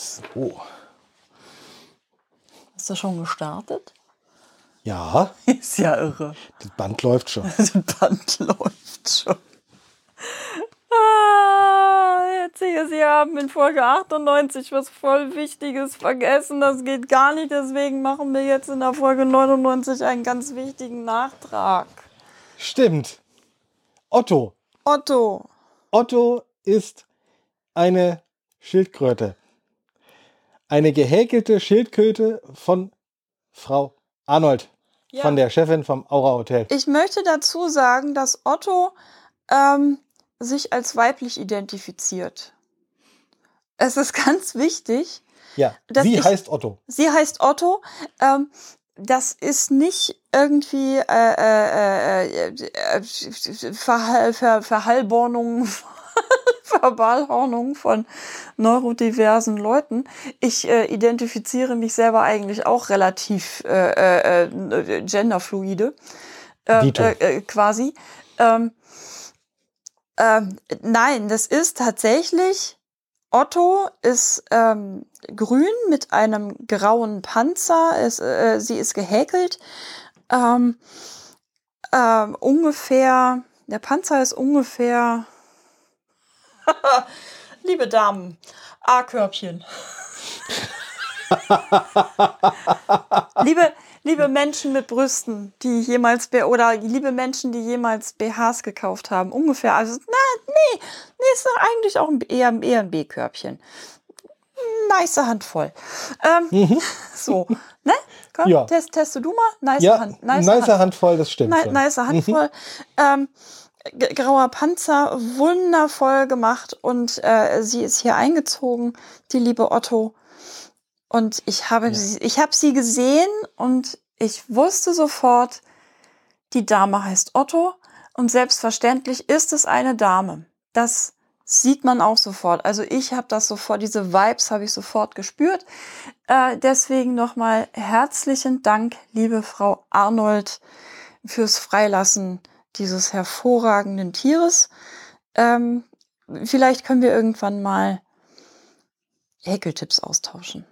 So. Hast du schon gestartet? Ja, Ist ja irre. das Band läuft schon. Das Band läuft schon. Ah, jetzt sehe Sie haben in Folge 98 was voll Wichtiges vergessen. Das geht gar nicht. Deswegen machen wir jetzt in der Folge 99 einen ganz wichtigen Nachtrag. Stimmt. Otto. Otto. Otto ist eine Schildkröte. Eine gehäkelte Schildkröte von Frau Arnold, Ja. von der Chefin vom Aura Hotel. Ich möchte dazu sagen, dass Otto ähm, sich als weiblich identifiziert. Es ist ganz wichtig. Ja, dass sie ich- heißt Otto. Sie heißt Otto. Ähm, das ist nicht irgendwie äh, äh, äh, äh, Verhal Ver Verhallbornung, Verbalhornung von neurodiversen Leuten. Ich äh, identifiziere mich selber eigentlich auch relativ äh, äh, äh, genderfluide, äh, Dito. äh, äh, quasi. Ähm, ähm, nein, das ist tatsächlich Otto ist ähm, grün mit einem grauen Panzer. Äh, sie ist gehäkelt. Ähm, ähm, ungefähr, der Panzer ist ungefähr. Liebe Damen, A-Körbchen. liebe, liebe Menschen mit Brüsten, die jemals oder liebe Menschen, die jemals BHs gekauft haben, ungefähr. Also, na, nee, nee, ist doch eigentlich auch ein, eher, eher ein B-Körbchen. Nice Handvoll. Ähm, So, ne? Komm, Ja. test, teste du mal. Nice Ja, Hand. nice Nice Hand. Handvoll, das stimmt. Ni nice Handvoll. Ähm, g- grauer Panzer, wundervoll gemacht und äh, sie ist hier eingezogen, die liebe Otto. Und ich habe, sie, ich habe sie gesehen und ich wusste sofort, die Dame heißt Otto und selbstverständlich ist es eine Dame. Das sieht man auch sofort. Also ich habe das sofort, diese Vibes habe ich sofort gespürt. Äh, deswegen nochmal herzlichen Dank, liebe Frau Arnold, fürs Freilassen dieses hervorragenden Tieres. Ähm, vielleicht können wir irgendwann mal Häkeltipps austauschen.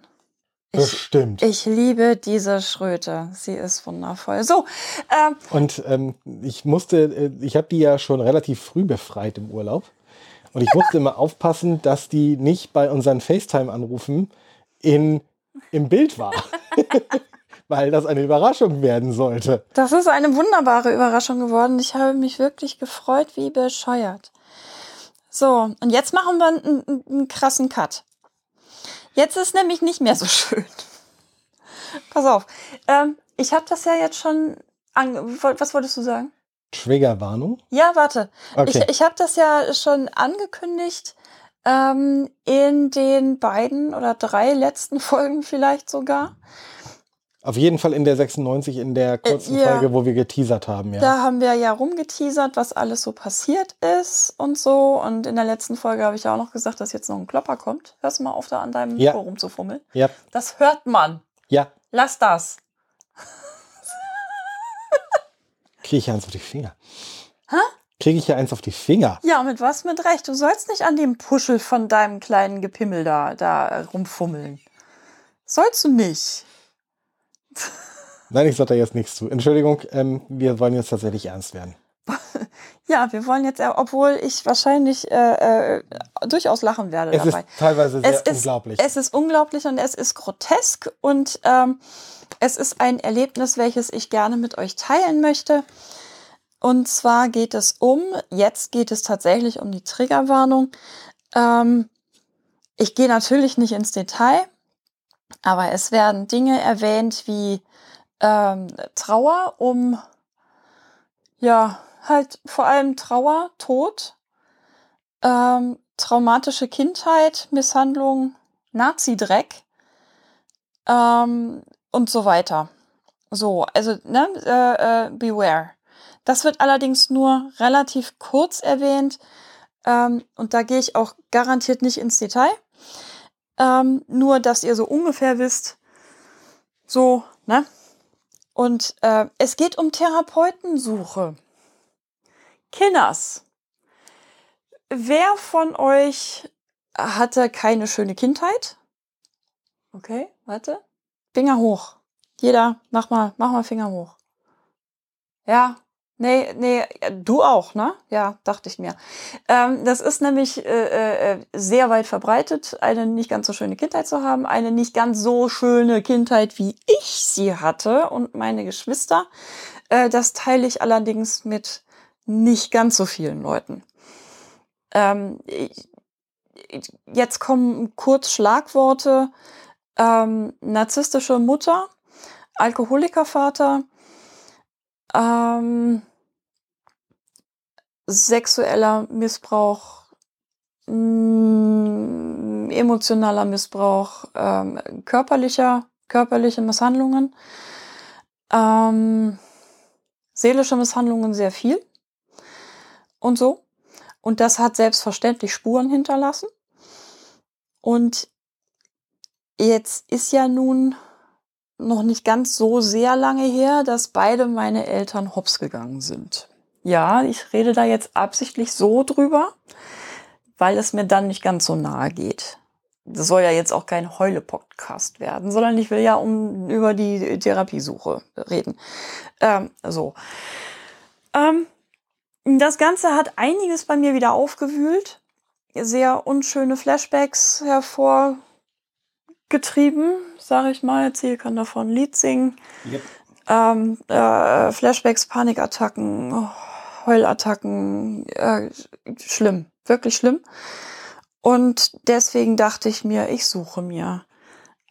Ich, Bestimmt. ich liebe diese Schröte. Sie ist wundervoll. So, ähm, Und ähm, ich musste, äh, ich habe die ja schon relativ früh befreit im Urlaub. Und ich musste immer aufpassen, dass die nicht bei unseren FaceTime-Anrufen in, im Bild war. Weil das eine Überraschung werden sollte. Das ist eine wunderbare Überraschung geworden. Ich habe mich wirklich gefreut, wie bescheuert. So, und jetzt machen wir einen, einen, einen krassen Cut. Jetzt ist nämlich nicht mehr so schön. Pass auf. Ähm, ich habe das ja jetzt schon. Was wolltest du sagen? Triggerwarnung. Ja, warte. Okay. Ich, ich habe das ja schon angekündigt ähm, in den beiden oder drei letzten Folgen vielleicht sogar. Auf jeden Fall in der 96, in der kurzen Äh, ja. Folge, wo wir geteasert haben, ja. Da haben wir ja rumgeteasert, was alles so passiert ist und so. Und in der letzten Folge habe ich ja auch noch gesagt, dass jetzt noch ein Klopper kommt. Hörst du mal auf, da an deinem Ja. Mikro rumzufummeln? Ja, Das hört man. ja. Lass das. Kriege ich ja eins auf die Finger. Hä? Kriege ich ja eins auf die Finger. Ja, mit was? Mit Recht. Du sollst nicht an dem Puschel von deinem kleinen Gepimmel da, da rumfummeln. Sollst du nicht. Nein, ich sage da jetzt nichts zu. Entschuldigung, ähm, wir wollen jetzt tatsächlich ernst werden. Ja, wir wollen jetzt, äh, obwohl ich wahrscheinlich äh, äh, durchaus lachen werde Es ist dabei. teilweise sehr es ist, unglaublich. Es ist unglaublich und es ist grotesk und ähm, es ist ein Erlebnis, welches ich gerne mit euch teilen möchte. Und zwar geht es um, jetzt geht es tatsächlich um die Triggerwarnung. Ähm, ich gehe natürlich nicht ins Detail, aber es werden Dinge erwähnt wie ähm, Trauer um, ja, halt vor allem Trauer, Tod, ähm, traumatische Kindheit, Misshandlung, Nazi-Dreck ähm, und so weiter. So, also, ne, äh, äh, beware. Das wird allerdings nur relativ kurz erwähnt ähm, und da gehe ich auch garantiert nicht ins Detail. Ähm, nur, dass ihr so ungefähr wisst, so, ne? Und äh, es geht um Therapeutensuche. Kinders. Wer von euch hatte keine schöne Kindheit? Okay, warte. Finger hoch. Jeder, mach mal, mach mal Finger hoch. Ja, nee, nee, du auch, ne? Ja, dachte ich mir. Ähm, das ist nämlich äh, äh, sehr weit verbreitet, eine nicht ganz so schöne Kindheit zu haben, eine nicht ganz so schöne Kindheit, wie ich sie hatte und meine Geschwister. Äh, das teile ich allerdings mit nicht ganz so vielen Leuten. Ähm, jetzt kommen kurz Schlagworte. Ähm, narzisstische Mutter, Alkoholikervater, ähm, sexueller Missbrauch, mh, mm, emotionaler Missbrauch, ähm, körperlicher, körperliche Misshandlungen, ähm, seelische Misshandlungen sehr viel und so. Und das hat selbstverständlich Spuren hinterlassen. Und jetzt ist ja nun noch nicht ganz so sehr lange her, dass beide meine Eltern hops gegangen sind. Ja, ich rede da jetzt absichtlich so drüber, weil es mir dann nicht ganz so nahe geht. Das soll ja jetzt auch kein Heule-Podcast werden, sondern ich will ja um über die Therapiesuche reden. Ähm, so. Ähm, das Ganze hat einiges bei mir wieder aufgewühlt. Sehr unschöne Flashbacks hervorgetrieben, sage ich mal. Ziel kann davon Lied singen. Yep. Ähm, äh, Flashbacks, Panikattacken, Heulattacken, äh, schlimm, wirklich schlimm. Und deswegen dachte ich mir, ich suche mir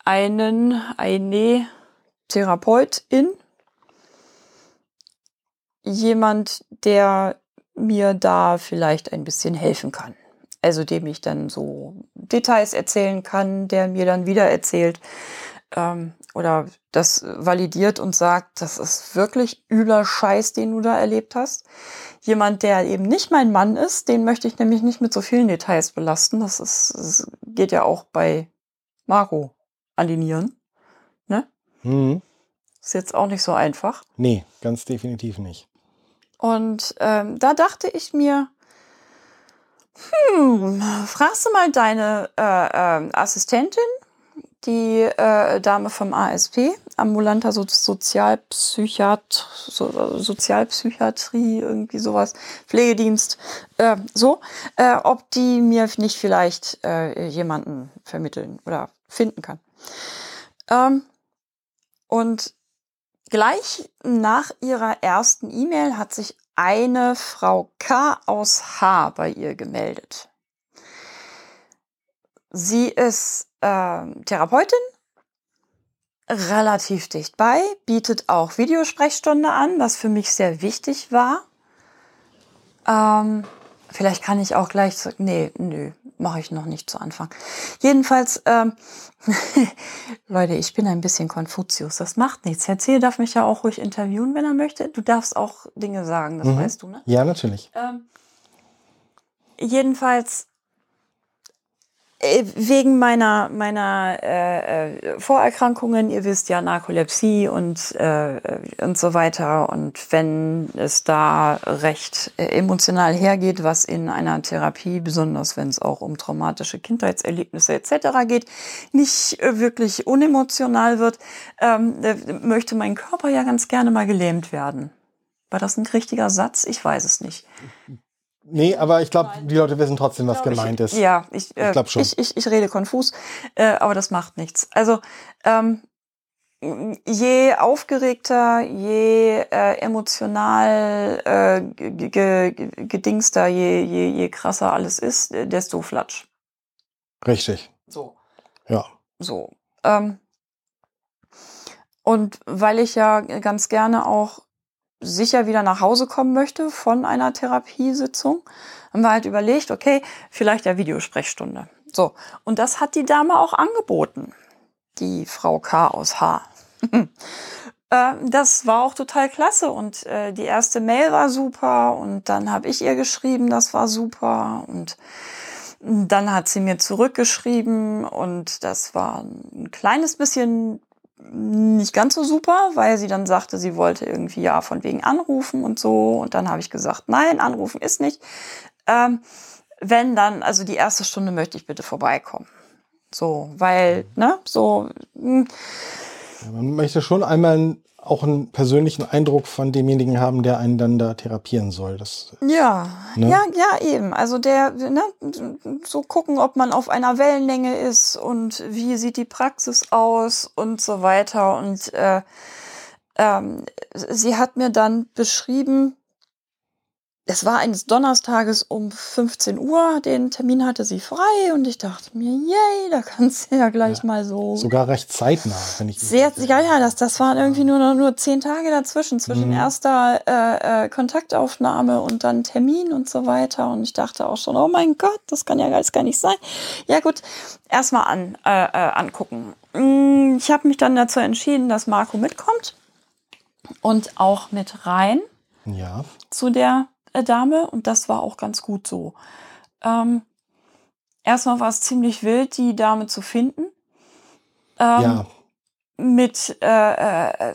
einen, eine Therapeutin, jemand, der mir da vielleicht ein bisschen helfen kann. Also dem ich dann so Details erzählen kann, der mir dann wieder erzählt ähm, oder das validiert und sagt, das ist wirklich übler Scheiß, den du da erlebt hast. Jemand, der eben nicht mein Mann ist, den möchte ich nämlich nicht mit so vielen Details belasten. Das, ist, das geht ja auch bei Marco an die Nieren. Ne? Mhm. Ist jetzt auch nicht so einfach. Nee, ganz definitiv nicht. Und ähm, da dachte ich mir, hm, fragst du mal deine äh, äh, Assistentin, die äh, Dame vom ASP, ambulanter so Sozialpsychiat so, Sozialpsychiatrie, irgendwie sowas, Pflegedienst, äh, so, äh, ob die mir nicht vielleicht äh, jemanden vermitteln oder finden kann. Ähm, und Gleich nach ihrer ersten E-Mail hat sich eine Frau K aus H bei ihr gemeldet. Sie ist äh, Therapeutin, relativ dicht bei, bietet auch Videosprechstunde an, was für mich sehr wichtig war. Ähm, vielleicht kann ich auch gleich, nee, nö, mache ich noch nicht zu Anfang. Jedenfalls, ähm, Leute, ich bin ein bisschen Konfuzius. Das macht nichts. Herr Zehe darf mich ja auch ruhig interviewen, wenn er möchte. Du darfst auch Dinge sagen, das mhm. weißt du, ne? Ja, natürlich. Ähm, jedenfalls wegen meiner meiner äh, äh, Vorerkrankungen, ihr wisst ja Narkolepsie und äh, und so weiter und wenn es da recht äh, emotional hergeht, was in einer Therapie, besonders wenn es auch um traumatische Kindheitserlebnisse etc. geht, nicht äh, wirklich unemotional wird, ähm, möchte mein Körper ja ganz gerne mal gelähmt werden. War das ein richtiger Satz? Ich weiß es nicht. Nee, aber ich glaube, die Leute wissen trotzdem, was gemeint ich, ist. Ja, ich, äh, ich glaube schon. Ich, ich, ich rede konfus, äh, aber das macht nichts. Also ähm, je aufgeregter, je äh, emotional äh, gedingster, je, je, je krasser alles ist, desto flatsch. Richtig. So. Ja. So. Ähm, und weil ich ja ganz gerne auch sicher wieder nach Hause kommen möchte von einer Therapiesitzung, haben wir halt überlegt, okay, vielleicht ja Videosprechstunde. So, und das hat die Dame auch angeboten, die Frau K aus H. Äh, das war auch total klasse und äh, die erste Mail war super und dann habe ich ihr geschrieben, das war super und dann hat sie mir zurückgeschrieben und das war ein kleines bisschen nicht ganz so super, weil sie dann sagte, sie wollte irgendwie ja von wegen anrufen und so. Und dann habe ich gesagt, nein, anrufen ist nicht. Ähm, wenn dann, also die erste Stunde möchte ich bitte vorbeikommen. So, weil, ne, so. hm, Ja, man möchte schon einmal auch einen persönlichen Eindruck von demjenigen haben, der einen dann da therapieren soll. Das, Ja, Ne? ja, ja, eben. Also der, ne, so gucken, ob man auf einer Wellenlänge ist und wie sieht die Praxis aus und so weiter. Und äh, ähm, sie hat mir dann beschrieben, es war eines Donnerstages um 15 Uhr, den Termin hatte sie frei und ich dachte mir, yay, da kannst du ja gleich Ja, mal so sogar recht zeitnah, wenn ich sehr, ja, ja, das, das waren irgendwie nur, noch- nur zehn Tage dazwischen, zwischen Mhm. erster äh, äh, Kontaktaufnahme und dann Termin und so weiter. Und ich dachte auch schon, oh mein Gott, das kann ja alles gar nicht sein. Ja gut, erstmal an, äh, äh, angucken. Mm, Ich habe mich dann dazu entschieden, dass Marco mitkommt und auch mit rein Ja, zu der Dame und das war auch ganz gut so. Ähm, erstmal war es ziemlich wild, die Dame zu finden. Ähm, ja, mit, äh, äh,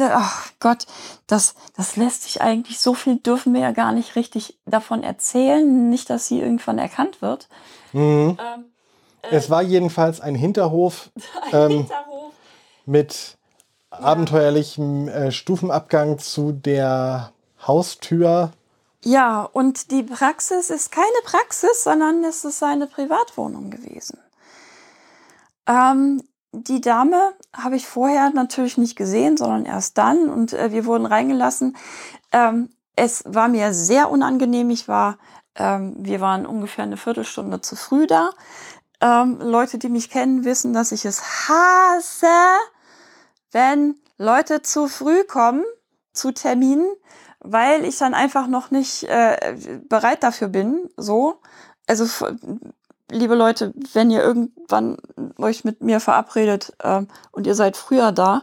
ach Gott, das, das lässt sich eigentlich, so viel dürfen wir ja gar nicht richtig davon erzählen, nicht, dass sie irgendwann erkannt wird. mhm. Ähm, es war jedenfalls ein Hinterhof ähm, Hinterhof. mit abenteuerlichem äh, Stufenabgang zu der Haustür. Ja, und die Praxis ist keine Praxis, sondern es ist eine Privatwohnung gewesen. Ähm, die Dame habe ich vorher natürlich nicht gesehen, sondern erst dann und äh, wir wurden reingelassen. Ähm, es war mir sehr unangenehm. Ich war, ähm, wir waren ungefähr eine Viertelstunde zu früh da. Ähm, Leute, die mich kennen, wissen, dass ich es hasse, wenn Leute zu früh kommen zu Terminen, weil ich dann einfach noch nicht äh, bereit dafür bin. So, also liebe Leute, wenn ihr irgendwann euch mit mir verabredet ähm, und ihr seid früher da,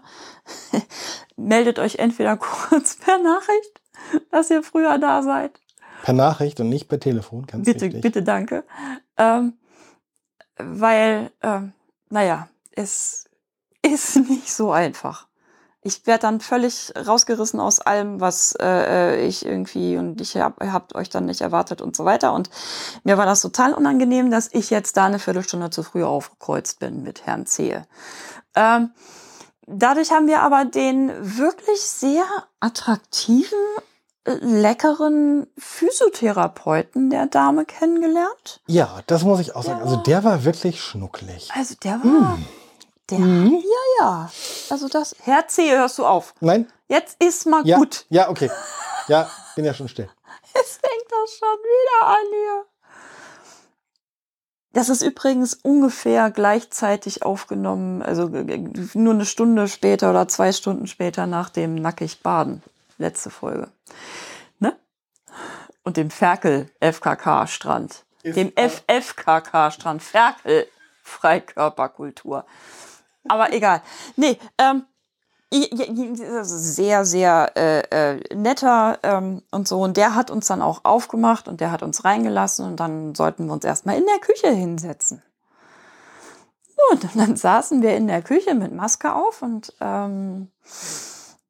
meldet euch entweder kurz per Nachricht, dass ihr früher da seid. Per Nachricht und nicht per Telefon, ganz Bitte, wichtig. bitte, danke. Ähm, weil, ähm, naja, es ist nicht so einfach. Ich werde dann völlig rausgerissen aus allem, was äh, ich irgendwie und ich hab, habt euch dann nicht erwartet und so weiter. Und mir war das total unangenehm, dass ich jetzt da eine Viertelstunde zu früh aufgekreuzt bin mit Herrn Zehe. Ähm, dadurch haben wir aber den wirklich sehr attraktiven, leckeren Physiotherapeuten der Dame kennengelernt. Ja, das muss ich auch sagen. Also der war wirklich schnucklig. Also der war, der, ja, ja. Also das, Herr C., hörst du auf. Nein? Jetzt ist mal Ja, gut. ja, okay. Ja, bin ja schon still. Jetzt fängt das schon wieder an hier. Das ist übrigens ungefähr gleichzeitig aufgenommen, also nur eine Stunde später oder zwei Stunden später nach dem Nackig Baden. Letzte Folge. Ne? Und dem Ferkel FKK Strand. Ist Dem all- FFKK Strand. Ferkel Freikörperkultur. Aber egal. Nee, ähm, sehr, sehr äh, äh, netter ähm, und so. Und der hat uns dann auch aufgemacht und der hat uns reingelassen und dann sollten wir uns erstmal in der Küche hinsetzen. Und dann saßen wir in der Küche mit Maske auf und ähm,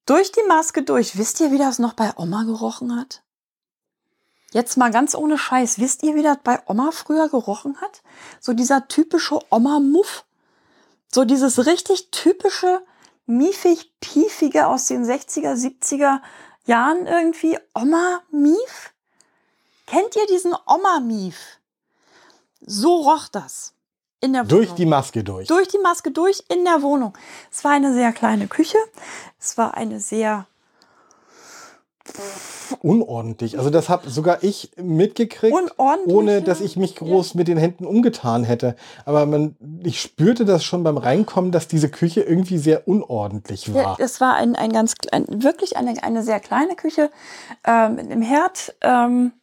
durch die Maske durch. Wisst ihr, wie das noch bei Oma gerochen hat? Jetzt mal ganz ohne Scheiß. Wisst ihr, wie das bei Oma früher gerochen hat? So dieser typische Oma-Muff. So dieses richtig typische, miefig-piefige aus den 60er, 70er Jahren irgendwie. Oma-Mief? Kennt ihr diesen Oma-Mief? So roch das. In der Durch die Maske durch. durch die Maske durch in der Wohnung. Es war eine sehr kleine Küche. Es war eine sehr Unordentlich. Also das habe sogar ich mitgekriegt, ohne dass ich mich groß mit den Händen umgetan hätte. Aber man, ich spürte das schon beim Reinkommen, dass diese Küche irgendwie sehr unordentlich Ja, war. es war ein, ein ganz klein, wirklich eine, eine sehr kleine Küche ähm, mit einem Herd ähm,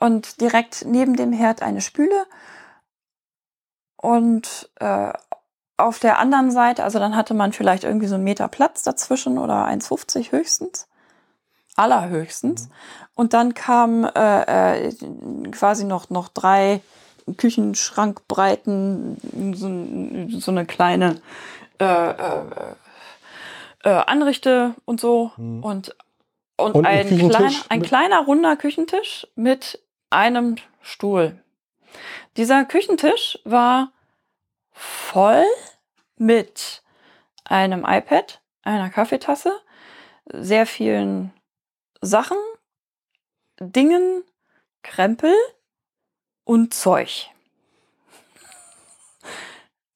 und direkt neben dem Herd eine Spüle. Und äh, auf der anderen Seite, also dann hatte man vielleicht irgendwie so einen Meter Platz dazwischen oder 1,50 höchstens. Allerhöchstens. Und dann kamen äh, äh, quasi noch, noch drei Küchenschrankbreiten, so, so eine kleine äh, äh, äh, Anrichte und so. Mhm. Und, und, Und ein ein, kleiner, ein kleiner runder Küchentisch mit einem Stuhl. Dieser Küchentisch war voll mit einem iPad, einer Kaffeetasse, sehr vielen Sachen, Dingen, Krempel und Zeug.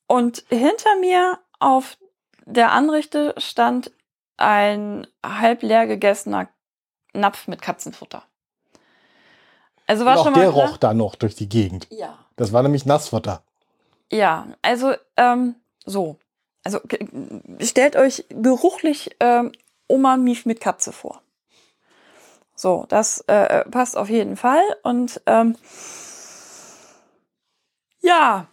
Und hinter mir auf der Anrichte stand ein halb leer gegessener Napf mit Katzenfutter. Also war und auch schon mal der roch da noch durch die Gegend. Ja. Das war nämlich Nassfutter. Ja, also ähm, so. Also stellt euch geruchlich ähm, Oma Mief mit Katze vor. So, das äh, passt auf jeden Fall. Und ähm, ja,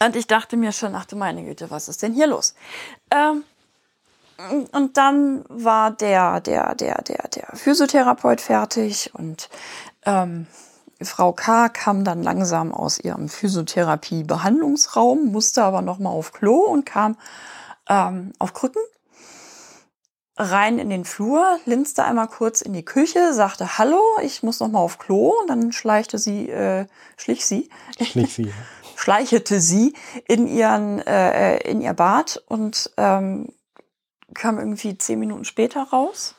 und ich dachte mir schon, ach du meine Güte, was ist denn hier los? Ähm, und dann war der, der, der, der, der Physiotherapeut fertig und ähm, Frau K. kam dann langsam aus ihrem Physiotherapie-Behandlungsraum, musste aber noch mal auf Klo und kam ähm, auf Krücken rein in den Flur, linste einmal kurz in die Küche, sagte Hallo, ich muss noch mal auf Klo und dann schleichte sie, äh, schlich sie, schlich sie, schleichete sie in ihren äh, in ihr Bad und ähm, kam irgendwie zehn Minuten später raus.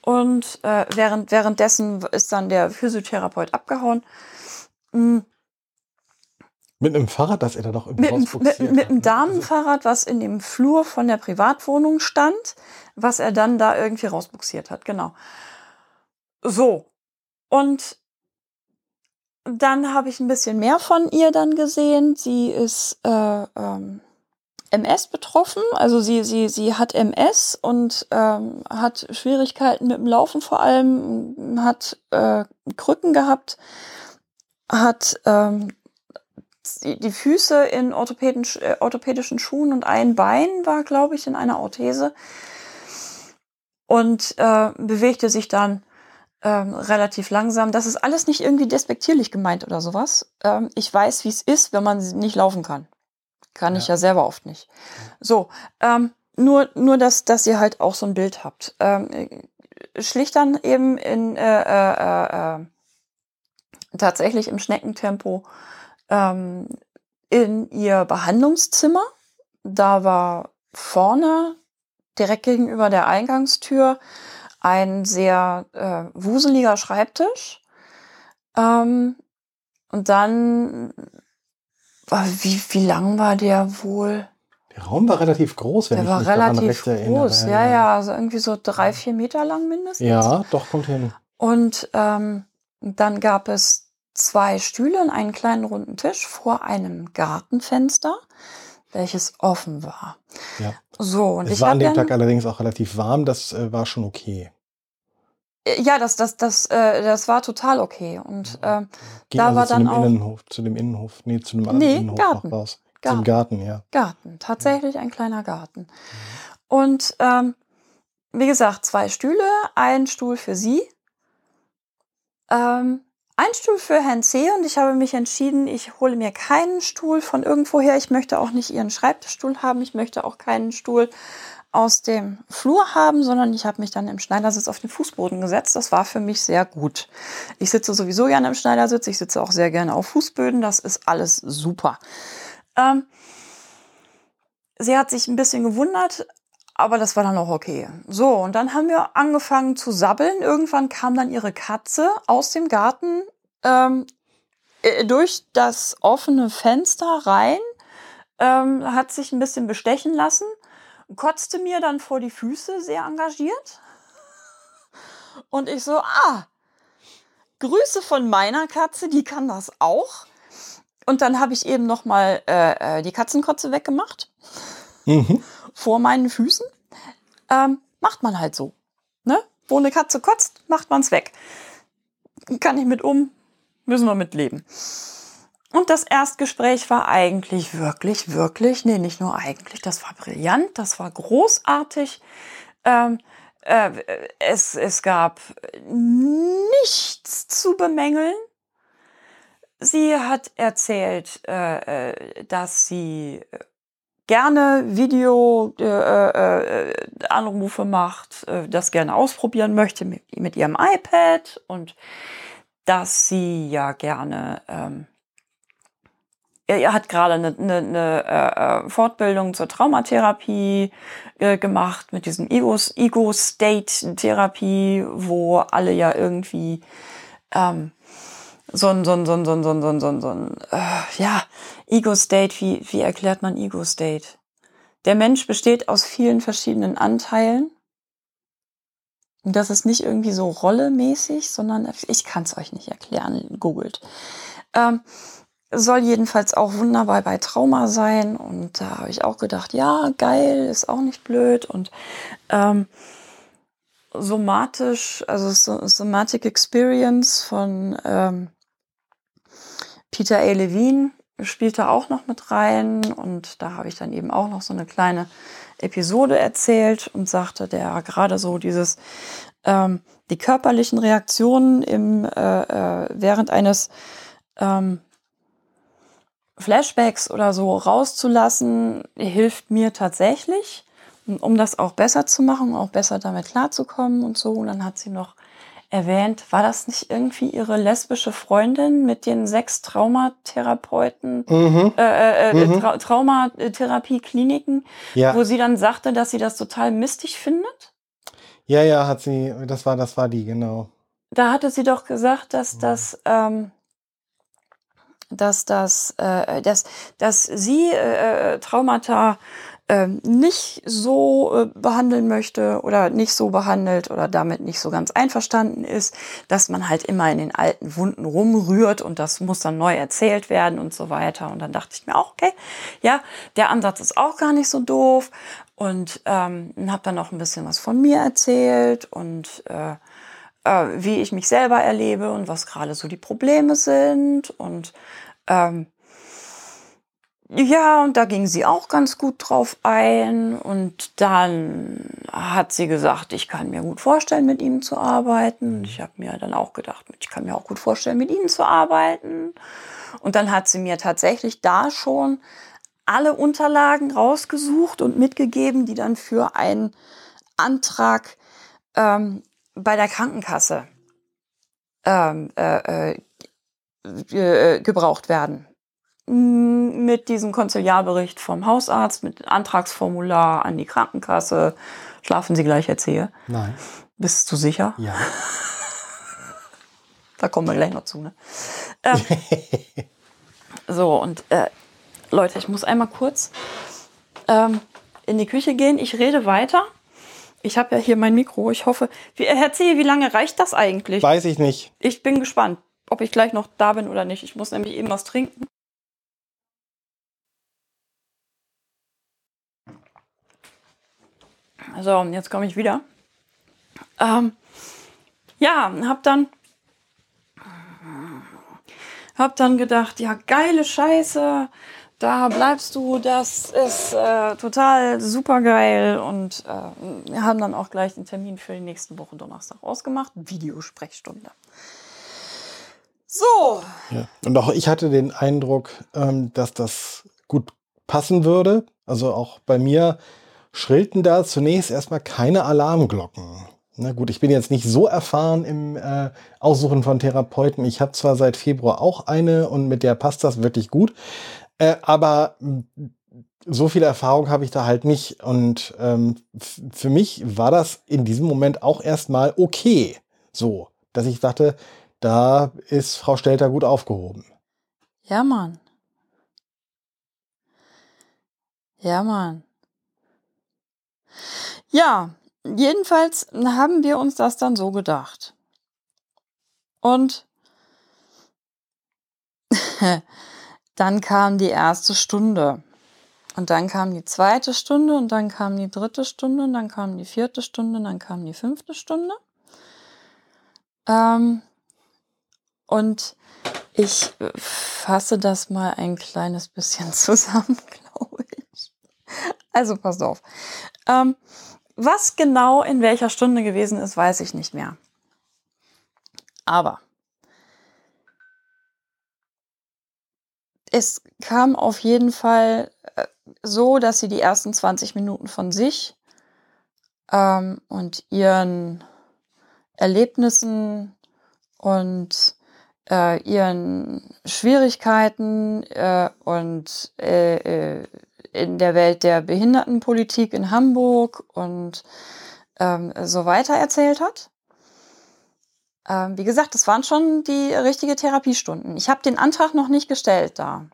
Und äh, während, währenddessen ist dann der Physiotherapeut abgehauen. Mhm. Mit einem Fahrrad, das er da doch im mit, Haus mit, mit, mit einem ne? Damenfahrrad, was in dem Flur von der Privatwohnung stand, was er dann da irgendwie rausbuxiert hat, genau. So. Und dann habe ich ein bisschen mehr von ihr dann gesehen. Sie ist äh, ähm, MS betroffen. Also sie, sie, sie hat MS und ähm, hat Schwierigkeiten mit dem Laufen vor allem, hat äh, Krücken gehabt, hat ähm, die, Füße in orthopädischen, äh, orthopädischen Schuhen und ein Bein war, glaube ich, in einer Orthese und äh, bewegte sich dann ähm, relativ langsam. Das ist alles nicht irgendwie despektierlich gemeint oder sowas. Ähm, ich weiß, wie es ist, wenn man nicht laufen kann. Kann ja. ich ja selber oft nicht. So, ähm, nur, nur dass, dass ihr halt auch so ein Bild habt. Ähm, schlicht dann eben in äh, äh, äh, tatsächlich im Schneckentempo ähm, in ihr Behandlungszimmer. Da war vorne direkt gegenüber der Eingangstür ein sehr äh, wuseliger Schreibtisch. Ähm, und dann wie, wie lang war der wohl? Der Raum war relativ groß, wenn der ich war mich relativ daran recht groß, ja, ja, also irgendwie so drei, vier Meter lang mindestens. Ja, doch, kommt hin. Und ähm, dann gab es zwei Stühle und einen kleinen runden Tisch vor einem Gartenfenster, welches offen war. Ja. So, und es ich war an dem Tag allerdings auch relativ warm, das äh, war schon okay. Äh, ja, das, das, das, äh, das war total okay. Und äh, Ging da also war zu dann dem auch. Innenhof, zu dem Innenhof, nee, zu einem anderen Nee, Innenhof Garten. noch raus. Garten. Zum Garten, ja. Garten, tatsächlich ein kleiner Garten. Und ähm, wie gesagt, zwei Stühle, ein Stuhl für sie, ähm, ein Stuhl für Herrn C. Und ich habe mich entschieden, ich hole mir keinen Stuhl von irgendwoher. Ich möchte auch nicht ihren Schreibtischstuhl haben. Ich möchte auch keinen Stuhl aus dem Flur haben, sondern ich habe mich dann im Schneidersitz auf den Fußboden gesetzt. Das war für mich sehr gut. Ich sitze sowieso gerne im Schneidersitz. Ich sitze auch sehr gerne auf Fußböden. Das ist alles super. Ähm, sie hat sich ein bisschen gewundert, aber das war dann auch okay. So, und dann haben wir angefangen zu sabbeln. Irgendwann kam dann ihre Katze aus dem Garten ähm, äh, durch das offene Fenster rein, ähm, hat sich ein bisschen bestechen lassen kotzte mir dann vor die Füße, sehr engagiert. Und ich so, ah, Grüße von meiner Katze, die kann das auch. Und dann habe ich eben noch mal äh, äh, die Katzenkotze weggemacht mhm. Vor meinen Füßen. Ähm, macht man halt so, ne? Wo eine Katze kotzt, macht man's weg. Kann ich mit um, müssen wir mit leben. Und das Erstgespräch war eigentlich wirklich, wirklich, nee, nicht nur eigentlich, das war brillant, das war großartig. Ähm, äh, es, es gab nichts zu bemängeln. Sie hat erzählt, äh, äh dass sie gerne Video-Anrufe äh, äh, macht, äh, das gerne ausprobieren möchte mit, mit, ihrem iPad und dass sie ja gerne ähm, er hat gerade eine, eine, eine äh, Fortbildung zur Traumatherapie äh, gemacht mit diesem Ego-State-Therapie, wo alle ja irgendwie ähm, so ein, so ein, so ein, so ein, so ein, so ein, so ein, so ein äh, ja, Ego-State, wie, wie erklärt man Ego-State? Der Mensch besteht aus vielen verschiedenen Anteilen. Und das ist nicht irgendwie so rollemäßig, sondern ich kann es euch nicht erklären, googelt. Ähm, soll jedenfalls auch wunderbar bei Trauma sein. Und da habe ich auch gedacht, ja, geil, ist auch nicht blöd. Und ähm, somatisch, also Somatic Experience von ähm, Peter A. Levine spielt da auch noch mit rein. Und da habe ich dann eben auch noch so eine kleine Episode erzählt und sagte, der gerade so dieses, ähm, die körperlichen Reaktionen im, äh, äh, während eines ähm, Flashbacks oder so rauszulassen, hilft mir tatsächlich, um das auch besser zu machen, auch besser damit klarzukommen und so. Und dann hat sie noch erwähnt, war das nicht irgendwie ihre lesbische Freundin mit den sechs Traumatherapeuten, mhm. äh, äh, äh mhm. Tra Traumatherapie-Kliniken, ja. wo sie dann sagte, dass sie das total mistig findet? Ja, ja, hat sie, das war, das war die, genau. Da hatte sie doch gesagt, dass das, ähm, dass das, äh, dass, dass sie äh, äh Traumata äh, nicht so äh, behandeln möchte oder nicht so behandelt oder damit nicht so ganz einverstanden ist, dass man halt immer in den alten Wunden rumrührt und das muss dann neu erzählt werden und so weiter. Und dann dachte ich mir auch, okay, ja, der Ansatz ist auch gar nicht so doof und ähm, habe dann noch ein bisschen was von mir erzählt und äh, äh, wie ich mich selber erlebe und was gerade so die Probleme sind und ähm, ja, und da ging sie auch ganz gut drauf ein. Und dann hat sie gesagt, ich kann mir gut vorstellen, mit ihnen zu arbeiten. Und ich habe mir dann auch gedacht, ich kann mir auch gut vorstellen, mit ihnen zu arbeiten. Und dann hat sie mir tatsächlich da schon alle Unterlagen rausgesucht und mitgegeben, die dann für einen Antrag ähm, bei der Krankenkasse ähm, äh, äh, äh gebraucht werden mit diesem Konziliarbericht vom Hausarzt, mit Antragsformular an die Krankenkasse. Schlafen Sie gleich, erzähle. Nein. Bist du sicher? Ja. da kommen wir gleich noch zu, ne? Ähm, so, und äh, Leute, ich muss einmal kurz ähm, in die Küche gehen. Ich rede weiter. Ich habe ja hier mein Mikro. Ich hoffe, wie, Herr C., wie lange reicht das eigentlich? Weiß ich nicht. Ich bin gespannt, ob ich gleich noch da bin oder nicht. Ich muss nämlich eben was trinken. So, und jetzt komme ich wieder. Ähm, ja, hab dann hab dann gedacht, ja, geile Scheiße, da bleibst du, das ist äh, total super geil. Und äh, wir haben dann auch gleich den Termin für die nächste Woche Donnerstag ausgemacht. Videosprechstunde. So. Ja. Und auch ich hatte den Eindruck, ähm, dass das gut passen würde. Also auch bei mir schrillten da zunächst erstmal keine Alarmglocken. Na gut, ich bin jetzt nicht so erfahren im äh, Aussuchen von Therapeuten. Ich habe zwar seit Februar auch eine und mit der passt das wirklich gut, äh, aber so viel Erfahrung habe ich da halt nicht. Und ähm, für mich war das in diesem Moment auch erstmal okay. So, dass ich dachte, da ist Frau Stelter gut aufgehoben. Ja, Mann. Ja, Mann. Ja, jedenfalls haben wir uns das dann so gedacht. Und dann kam die erste Stunde. Und dann kam die zweite Stunde und dann kam die dritte Stunde und dann kam die vierte Stunde und dann kam die fünfte Stunde. Ähm, und ich fasse das mal ein kleines bisschen zusammen, glaube ich. Also pass auf. Ähm, was genau in welcher Stunde gewesen ist, weiß ich nicht mehr. Aber es kam auf jeden Fall äh, so, dass sie die ersten 20 Minuten von sich ähm, und ihren Erlebnissen und äh, ihren Schwierigkeiten äh, und äh, äh, in der Welt der Behindertenpolitik in Hamburg und ähm, so weiter erzählt hat. Ähm, wie gesagt, das waren schon die richtige Therapiestunden. Ich habe den Antrag noch nicht gestellt da.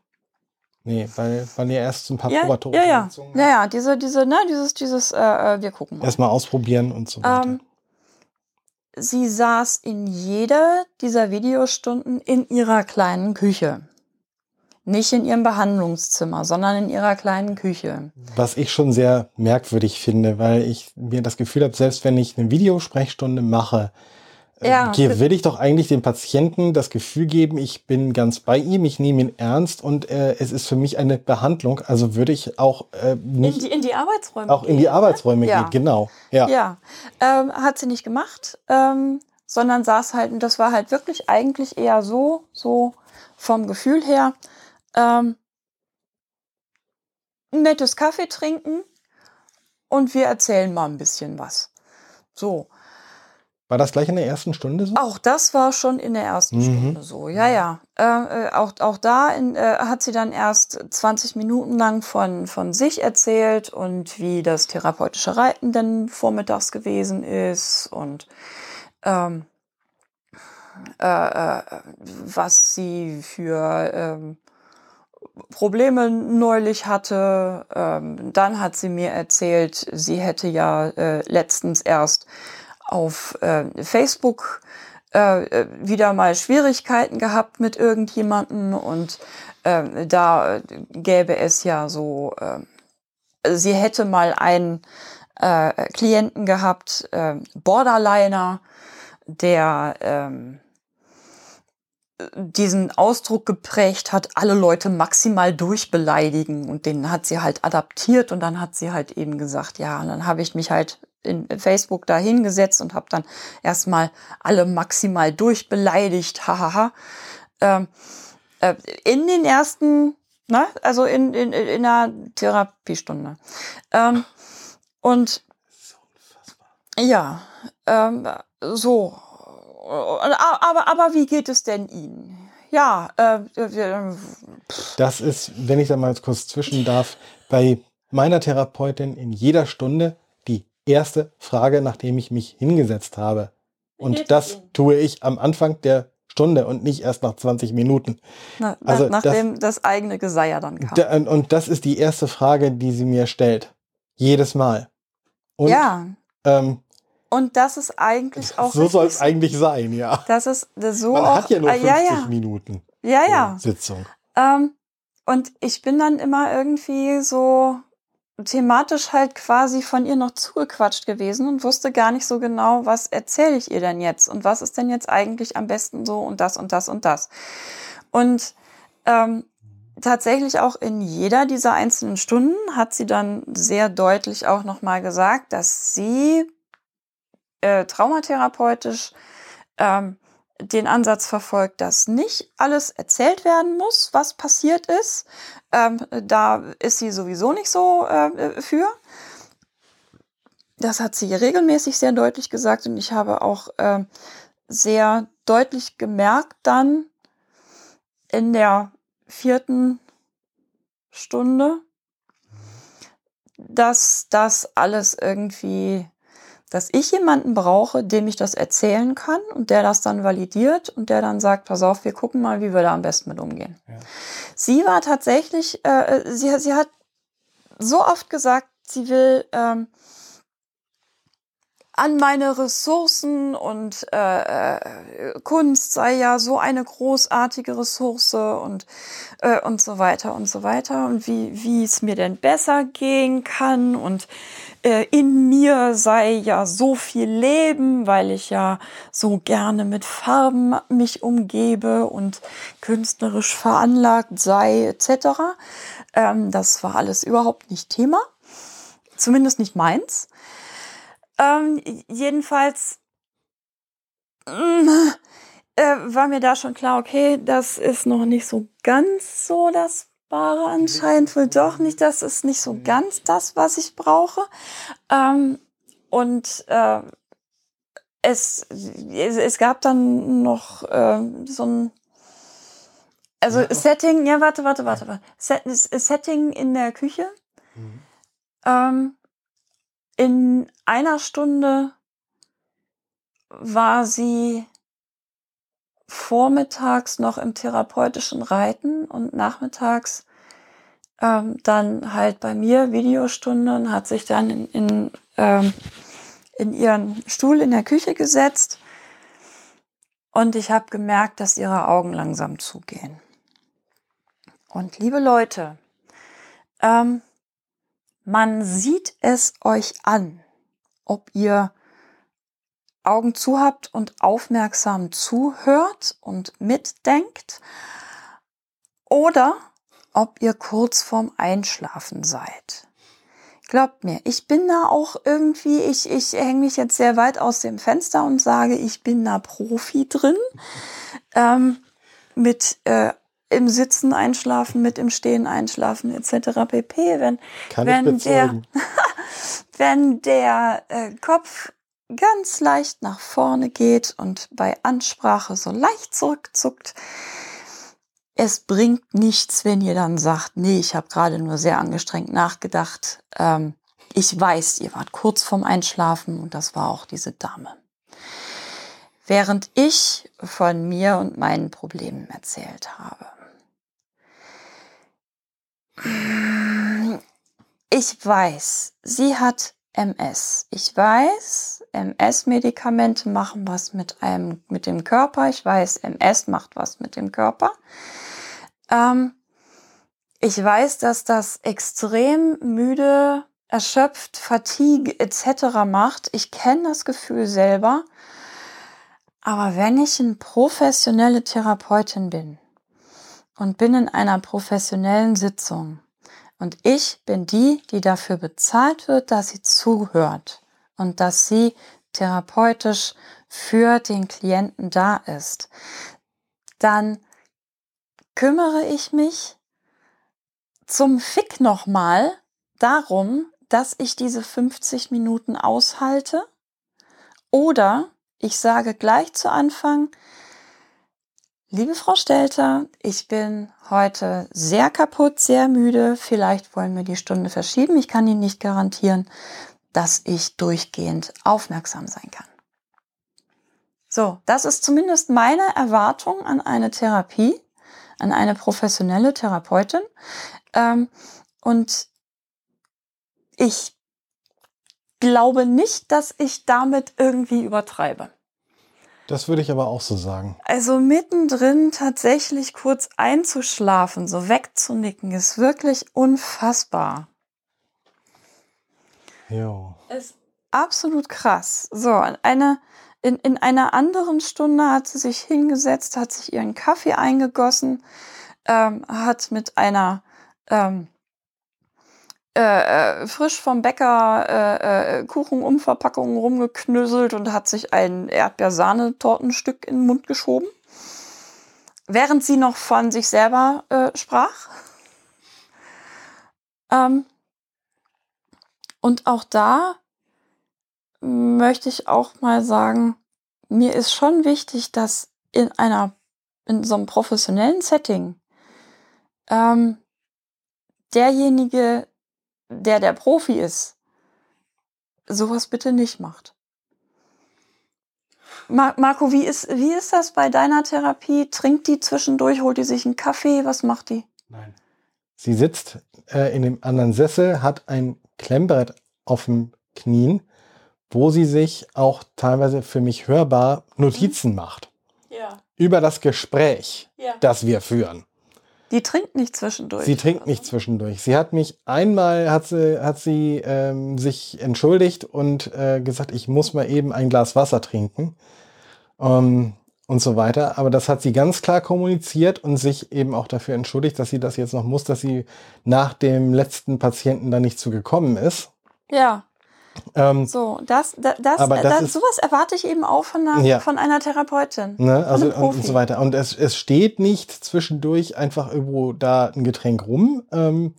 Nee, weil, weil ihr erst ein paar Ja, ja, ja. Ja, ja, diese, diese, ne, dieses, dieses, äh, äh, wir gucken mal. Erstmal ausprobieren und so weiter. Ähm, sie saß in jeder dieser Videostunden in ihrer kleinen Küche. Nicht in ihrem Behandlungszimmer, sondern in ihrer kleinen Küche. Was ich schon sehr merkwürdig finde, weil ich mir das Gefühl habe, selbst wenn ich eine Videosprechstunde mache, äh, Ja, hier will ich doch eigentlich dem Patienten das Gefühl geben, ich bin ganz bei ihm, ich nehme ihn ernst und äh, es ist für mich eine Behandlung. Also würde ich auch äh, In nicht die, in die Arbeitsräume. auch in die gehen. Arbeitsräume Ja. gehen. Genau. Ja. Ja, ähm, hat sie nicht gemacht, ähm, sondern saß halt, und das war halt wirklich eigentlich eher so, so vom Gefühl her, ähm, ein nettes Kaffee trinken und wir erzählen mal ein bisschen was. So. War das gleich in der ersten Stunde so? Auch das war schon in der ersten Mhm. Stunde so. Ja, ja. Äh, äh, auch, auch da in, äh, hat sie dann erst 20 Minuten lang von, von sich erzählt und wie das therapeutische Reiten denn vormittags gewesen ist und ähm, äh, äh, was sie für ähm, Probleme neulich hatte. Ähm, dann hat sie mir erzählt, sie hätte ja äh, letztens erst auf äh, Facebook äh, wieder mal Schwierigkeiten gehabt mit irgendjemanden und äh, da gäbe es ja so, äh, sie hätte mal einen äh, Klienten gehabt, äh, Borderliner, der ähm, diesen Ausdruck geprägt hat, alle Leute maximal durchbeleidigen und den hat sie halt adaptiert und dann hat sie halt eben gesagt, ja, und dann habe ich mich halt in Facebook da hingesetzt und habe dann erstmal alle maximal durchbeleidigt, hahaha. Ähm, äh, in den ersten, ne, also in, in, in einer Therapiestunde. Ähm, und ja, ähm, so. Aber, aber wie geht es denn Ihnen? Ja, äh, wir, Das ist, wenn ich da mal kurz zwischen darf, bei meiner Therapeutin in jeder Stunde die erste Frage, nachdem ich mich hingesetzt habe. Und das tue ich am Anfang der Stunde und nicht erst nach 20 Minuten. na, Also nach, das- nachdem das, eigene Geseier dann kam. Da, und das ist die erste Frage, die sie mir stellt. Jedes Mal. Und ja, ähm, und das ist eigentlich auch so soll es eigentlich sein, ja. Das ist das so Man auch, hat ja nur äh, 50 ja, ja, Minuten ja, ja. Sitzung. Ähm, und ich bin dann immer irgendwie so thematisch halt quasi von ihr noch zugequatscht gewesen und wusste gar nicht so genau, was erzähle ich ihr denn jetzt und was ist denn jetzt eigentlich am besten so und das und das und das. Und ähm, tatsächlich auch in jeder dieser einzelnen Stunden hat sie dann sehr deutlich auch nochmal gesagt, dass sie äh, traumatherapeutisch ähm, den Ansatz verfolgt, dass nicht alles erzählt werden muss, was passiert ist. Ähm, da ist sie sowieso nicht so äh, für. Das hat sie regelmäßig sehr deutlich gesagt und ich habe auch ähm, sehr deutlich gemerkt dann in der vierten Stunde, dass das alles irgendwie dass ich jemanden brauche, dem ich das erzählen kann und der das dann validiert und der dann sagt, pass auf, wir gucken mal, wie wir da am besten mit umgehen. Ja. Sie war tatsächlich, äh, sie, sie hat so oft gesagt, sie will ähm, an meine Ressourcen und äh, äh, Kunst sei ja so eine großartige Ressource und, äh, und so weiter und so weiter und wie, wie es mir denn besser gehen kann und äh, in mir sei ja so viel Leben, weil ich ja so gerne mit Farben mich umgebe und künstlerisch veranlagt sei etc. Ähm, das war alles überhaupt nicht Thema, zumindest nicht meins. Ähm, jedenfalls mm, äh, war mir da schon klar, okay, das ist noch nicht so ganz so das Wahre anscheinend wohl doch nicht. Das ist nicht so ganz das, was ich brauche. Ähm, und äh, es, es, es gab dann noch äh, so ein Also ja. Setting, ja, warte, warte, warte, warte. Set, Setting in der Küche. Mhm. Ähm, in einer Stunde war sie vormittags noch im therapeutischen Reiten und nachmittags ähm, dann halt bei mir Videostunde und hat sich dann in, in, ähm, in ihren Stuhl in der Küche gesetzt. Und ich habe gemerkt, dass ihre Augen langsam zugehen. Und liebe Leute, ähm, man sieht es euch an, ob ihr Augen zu habt und aufmerksam zuhört und mitdenkt oder ob ihr kurz vorm Einschlafen seid. Glaubt mir, ich bin da auch irgendwie, ich, ich hänge mich jetzt sehr weit aus dem Fenster und sage, ich bin da Profi drin. Ähm, mit äh, im Sitzen einschlafen, mit im Stehen einschlafen, etc. pp. Wenn, Kann wenn der, wenn der äh, Kopf ganz leicht nach vorne geht und bei Ansprache so leicht zurückzuckt, es bringt nichts, wenn ihr dann sagt, nee, ich habe gerade nur sehr angestrengt nachgedacht. Ähm, ich weiß, ihr wart kurz vorm Einschlafen und das war auch diese Dame. Während ich von mir und meinen Problemen erzählt habe. Ich weiß, sie hat MS. Ich weiß, MS-Medikamente machen was mit einem, mit dem Körper. Ich weiß, MS macht was mit dem Körper. Ähm, ich weiß, dass das extrem müde, erschöpft, Fatigue etc. macht. Ich kenne das Gefühl selber. Aber wenn ich eine professionelle Therapeutin bin und bin in einer professionellen Sitzung und ich bin die, die dafür bezahlt wird, dass sie zuhört und dass sie therapeutisch für den Klienten da ist, dann kümmere ich mich zum Fick nochmal darum, dass ich diese 50 Minuten aushalte. Oder ich sage gleich zu Anfang, liebe Frau Stelter, ich bin heute sehr kaputt, sehr müde. Vielleicht wollen wir die Stunde verschieben. Ich kann Ihnen nicht garantieren, dass ich durchgehend aufmerksam sein kann. So, das ist zumindest meine Erwartung an eine Therapie an eine professionelle Therapeutin. Ähm, und ich glaube nicht, dass ich damit irgendwie übertreibe. Das würde ich aber auch so sagen. Also mittendrin tatsächlich kurz einzuschlafen, so wegzunicken, ist wirklich unfassbar. Jo. Ist absolut krass. So, eine in, in einer anderen Stunde hat sie sich hingesetzt, hat sich ihren Kaffee eingegossen, ähm, hat mit einer ähm, äh, äh frisch vom Bäcker äh, äh, Kuchenumverpackung rumgeknüsselt und hat sich ein Erdbeersahnetortenstück in den Mund geschoben, während sie noch von sich selber äh, sprach. Ähm, und auch da möchte ich auch mal sagen, mir ist schon wichtig, dass in einer, in so einem professionellen Setting, ähm, derjenige, der der Profi ist, sowas bitte nicht macht. Mar Marco, wie ist, wie ist das bei deiner Therapie? Trinkt die zwischendurch, holt die sich einen Kaffee? Was macht die? Nein. Sie sitzt äh, in dem anderen Sessel, hat ein Klemmbrett auf dem Knien wo sie sich auch teilweise für mich hörbar Notizen mhm. macht. Ja. Über das Gespräch, ja. das wir führen. Die trinkt nicht zwischendurch. Sie trinkt nicht zwischendurch. Sie hat mich einmal hat sie hat sie ähm, sich entschuldigt und äh, gesagt, ich muss mal eben ein Glas Wasser trinken ähm, und so weiter. Aber das hat sie ganz klar kommuniziert und sich eben auch dafür entschuldigt, dass sie das jetzt noch muss, dass sie nach dem letzten Patienten da nicht zu gekommen ist. Ja. Ähm, so, das, das, das, aber das, das ist, sowas erwarte ich eben auch von einer, ja. von einer Therapeutin. Ne, also und, und, so weiter. Und es, es steht nicht zwischendurch einfach irgendwo da ein Getränk rum ähm,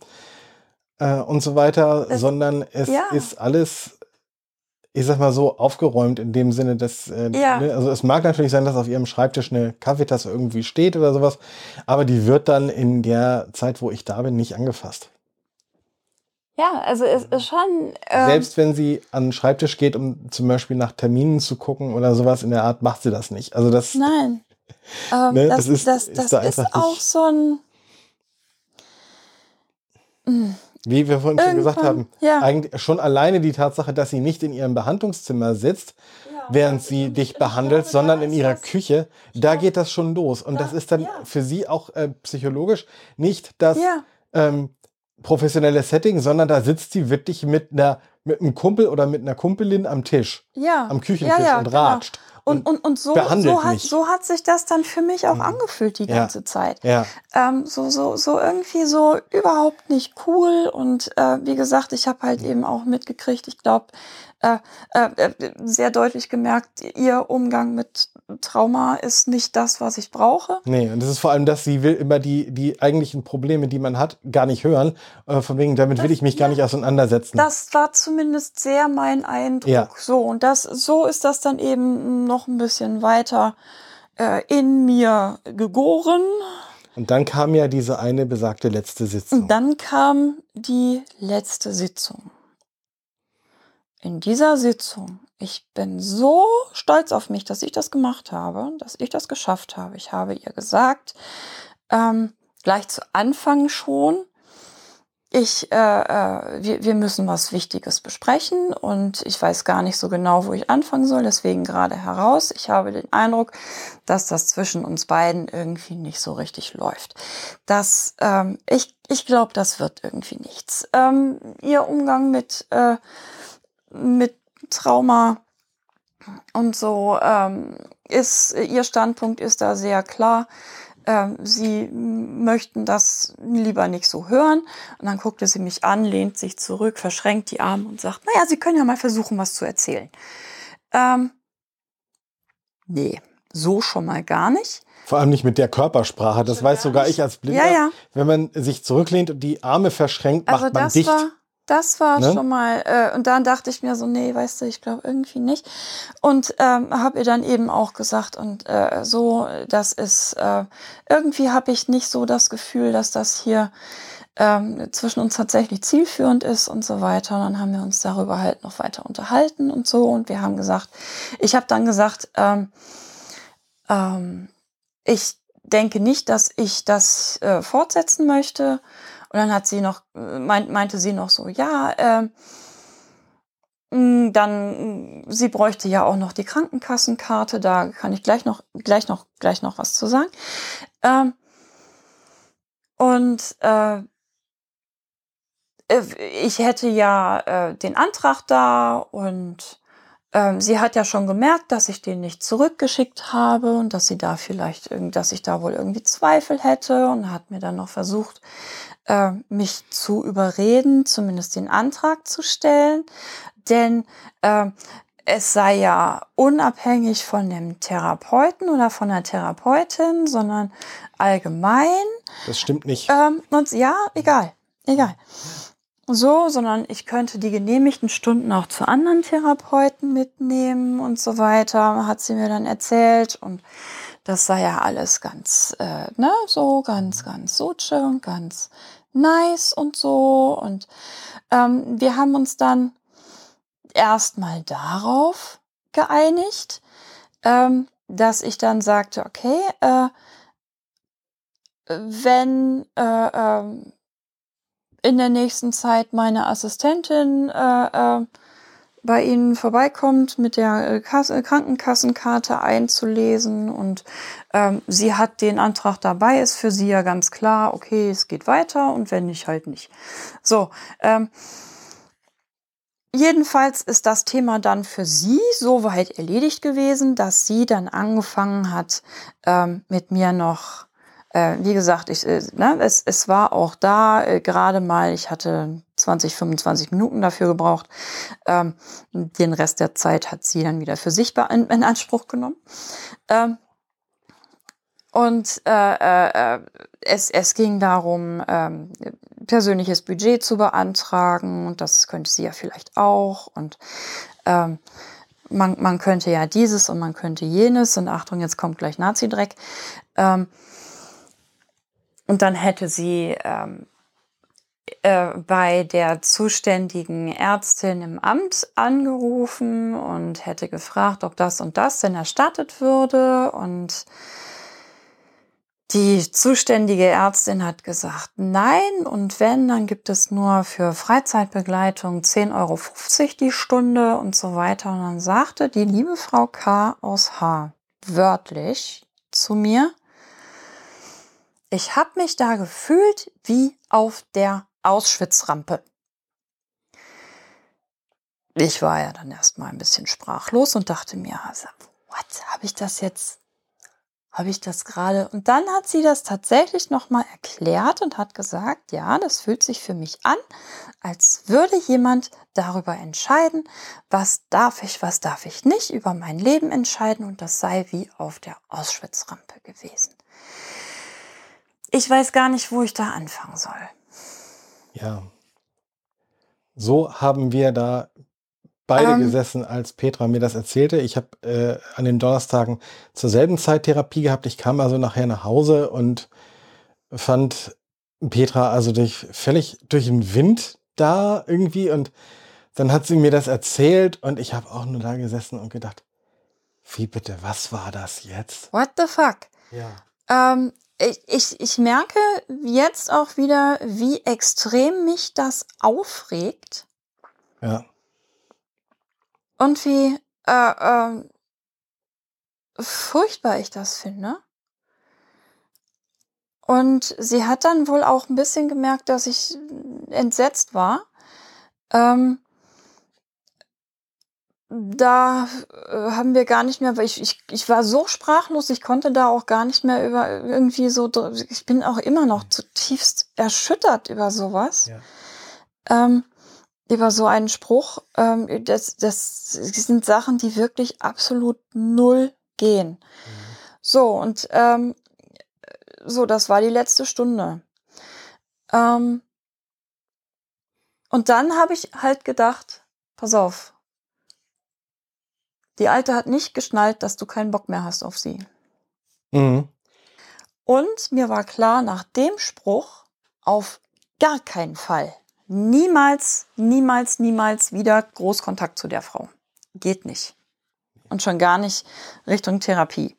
äh, und so weiter, es, sondern es ja. ist alles ich sag mal so, aufgeräumt in dem Sinne, dass, äh, Ja. ne, also es mag natürlich sein, dass auf ihrem Schreibtisch eine Kaffeetasse irgendwie steht oder sowas, aber die wird dann in der Zeit, wo ich da bin, nicht angefasst. Ja, also es ist schon. ähm, Selbst wenn sie an den Schreibtisch geht, um zum Beispiel nach Terminen zu gucken oder sowas in der Art, macht sie das nicht. Also das, Nein. Ähm, Ne, das das ist- das, ist da ist auch nicht- so ein. Mm, wie wir vorhin schon gesagt haben, ja. eigentlich schon alleine die Tatsache, dass sie nicht in ihrem Behandlungszimmer sitzt, während sie dich behandelt, sondern in ihrer Küche, da geht das schon los. Und das ist dann ja. für sie auch äh, psychologisch nicht das Ja. ähm, professionelle Setting, sondern da sitzt sie wirklich mit einer mit einem Kumpel oder mit einer Kumpelin am Tisch, Ja. am Küchentisch ja, ja, und genau. ratscht. Und, und, und so, so, hat, mich. so hat sich das dann für mich auch Mhm. angefühlt die ganze Zeit. Ja, Ähm, so, so, so irgendwie so überhaupt nicht cool. Und äh, wie gesagt, ich habe halt eben auch mitgekriegt, ich glaube, äh, äh, äh, sehr deutlich gemerkt, ihr Umgang mit Trauma ist nicht das, was ich brauche. nee, und das ist vor allem das, sie will immer die, die eigentlichen Probleme, die man hat, gar nicht hören. Äh, von wegen, damit will ich mich gar nicht auseinandersetzen. Das war zumindest sehr mein Eindruck. Ja. So, und das, so ist das dann eben noch ein bisschen weiter äh, in mir gegoren. Und dann kam ja diese eine besagte letzte Sitzung. Und dann kam die letzte Sitzung. In dieser Sitzung, ich bin so stolz auf mich, dass ich das gemacht habe, dass ich das geschafft habe. Ich habe ihr gesagt, ähm, gleich zu Anfang schon, ich, äh, äh, wir, wir müssen was Wichtiges besprechen und ich weiß gar nicht so genau, wo ich anfangen soll, deswegen gerade heraus. Ich habe den Eindruck, dass das zwischen uns beiden irgendwie nicht so richtig läuft. Das, ähm, ich, ich glaube, das wird irgendwie nichts. Ähm, ihr Umgang mit, äh, mit Trauma und so ähm, ist, ihr Standpunkt ist da sehr klar. Ähm, sie möchten das lieber nicht so hören. Und dann guckte sie mich an, lehnt sich zurück, verschränkt die Arme und sagt, naja, Sie können ja mal versuchen, was zu erzählen. Ähm, nee, so schon mal gar nicht. Vor allem nicht mit der Körpersprache. Das weiß sogar ich als Blinder. Ja, ja. Wenn man sich zurücklehnt und die Arme verschränkt, Also macht man das dicht. war, das war Ne? schon mal, äh, und dann dachte ich mir so, nee, weißt du, ich glaube irgendwie nicht. Und ähm, habe ihr dann eben auch gesagt, und äh, so, das ist, äh, irgendwie habe ich nicht so das Gefühl, dass das hier ähm, zwischen uns tatsächlich zielführend ist und so weiter. Und dann haben wir uns darüber halt noch weiter unterhalten und so. Und wir haben gesagt, ich habe dann gesagt, ähm, ähm, ich denke nicht, dass ich das äh, fortsetzen möchte. Und dann hat sie noch, äh, meint, meinte sie noch so, ja, mh, dann, mh, sie bräuchte ja auch noch die Krankenkassenkarte, da kann ich gleich noch, gleich noch, gleich noch was zu sagen. Ähm, und äh, äh, ich hätte ja äh, den Antrag da und sie hat ja schon gemerkt, dass ich den nicht zurückgeschickt habe und dass sie da vielleicht, dass ich da wohl irgendwie Zweifel hätte und hat mir dann noch versucht, äh, mich zu überreden, zumindest den Antrag zu stellen, denn äh, es sei ja unabhängig von dem Therapeuten oder von der Therapeutin, sondern allgemein. Das stimmt nicht. Ähm, und ja, egal, egal. So, sondern ich könnte die genehmigten Stunden auch zu anderen Therapeuten mitnehmen und so weiter, hat sie mir dann erzählt. Und das sei ja alles ganz, äh, ne, so ganz, ganz suche und ganz nice und so. Und ähm, wir haben uns dann erstmal darauf geeinigt, ähm, dass ich dann sagte, okay, äh, wenn äh, ähm, in der nächsten Zeit meine Assistentin äh, äh, bei Ihnen vorbeikommt, mit der äh, Kasse, Krankenkassenkarte einzulesen und ähm, sie hat den Antrag dabei, ist für sie ja ganz klar, okay, es geht weiter und wenn nicht, halt nicht. So, ähm, Jedenfalls ist das Thema dann für sie soweit erledigt gewesen, dass sie dann angefangen hat, ähm, mit mir noch, äh, wie gesagt, ich, äh, ne, es, es war auch da äh, gerade mal, ich hatte 20, 25 Minuten dafür gebraucht. Ähm, den Rest der Zeit hat sie dann wieder für sich in, in Anspruch genommen. Ähm, und äh, äh, es, es ging darum, ähm, persönliches Budget zu beantragen und das könnte sie ja vielleicht auch. Und ähm, man, man könnte ja dieses und man könnte jenes und Achtung, jetzt kommt gleich Nazi-Dreck. Ähm, und dann hätte sie ähm, äh, bei der zuständigen Ärztin im Amt angerufen und hätte gefragt, ob das und das denn erstattet würde. Und die zuständige Ärztin hat gesagt, nein. Und wenn, dann gibt es nur für Freizeitbegleitung 10,50 Euro die Stunde und so weiter. Und dann sagte die liebe Frau K. aus H. wörtlich zu mir, ich habe mich da gefühlt wie auf der Auschwitz-Rampe. Ich war ja dann erstmal ein bisschen sprachlos und dachte mir, also, what, habe ich das jetzt, habe ich das gerade? Und dann hat sie das tatsächlich nochmal erklärt und hat gesagt, ja, das fühlt sich für mich an, als würde jemand darüber entscheiden, was darf ich, was darf ich nicht, über mein Leben entscheiden und das sei wie auf der Auschwitz-Rampe gewesen. Ich weiß gar nicht, wo ich da anfangen soll. Ja. So haben wir da beide ähm, gesessen, als Petra mir das erzählte. Ich habe äh, an den Donnerstagen zur selben Zeit Therapie gehabt. Ich kam also nachher nach Hause und fand Petra also durch völlig durch den Wind da irgendwie und dann hat sie mir das erzählt und ich habe auch nur da gesessen und gedacht, wie bitte, was war das jetzt? What the fuck? Ja. Ähm, ich, ich, ich merke jetzt auch wieder, wie extrem mich das aufregt. Ja. Und wie äh, äh, furchtbar ich das finde. Und sie hat dann wohl auch ein bisschen gemerkt, dass ich entsetzt war. Ähm, da äh, haben wir gar nicht mehr, weil ich, ich, ich war so sprachlos, ich konnte da auch gar nicht mehr über irgendwie so, ich bin auch immer noch zutiefst erschüttert über sowas. Ja. Ähm, über so einen Spruch. Ähm, das, das sind Sachen, die wirklich absolut null gehen. Mhm. So, und ähm, so, das war die letzte Stunde. Ähm, und dann habe ich halt gedacht, pass auf, die Alte hat nicht geschnallt, dass du keinen Bock mehr hast auf sie. Mhm. Und mir war klar, nach dem Spruch auf gar keinen Fall, niemals, niemals, niemals wieder Großkontakt zu der Frau. Geht nicht. Und schon gar nicht Richtung Therapie.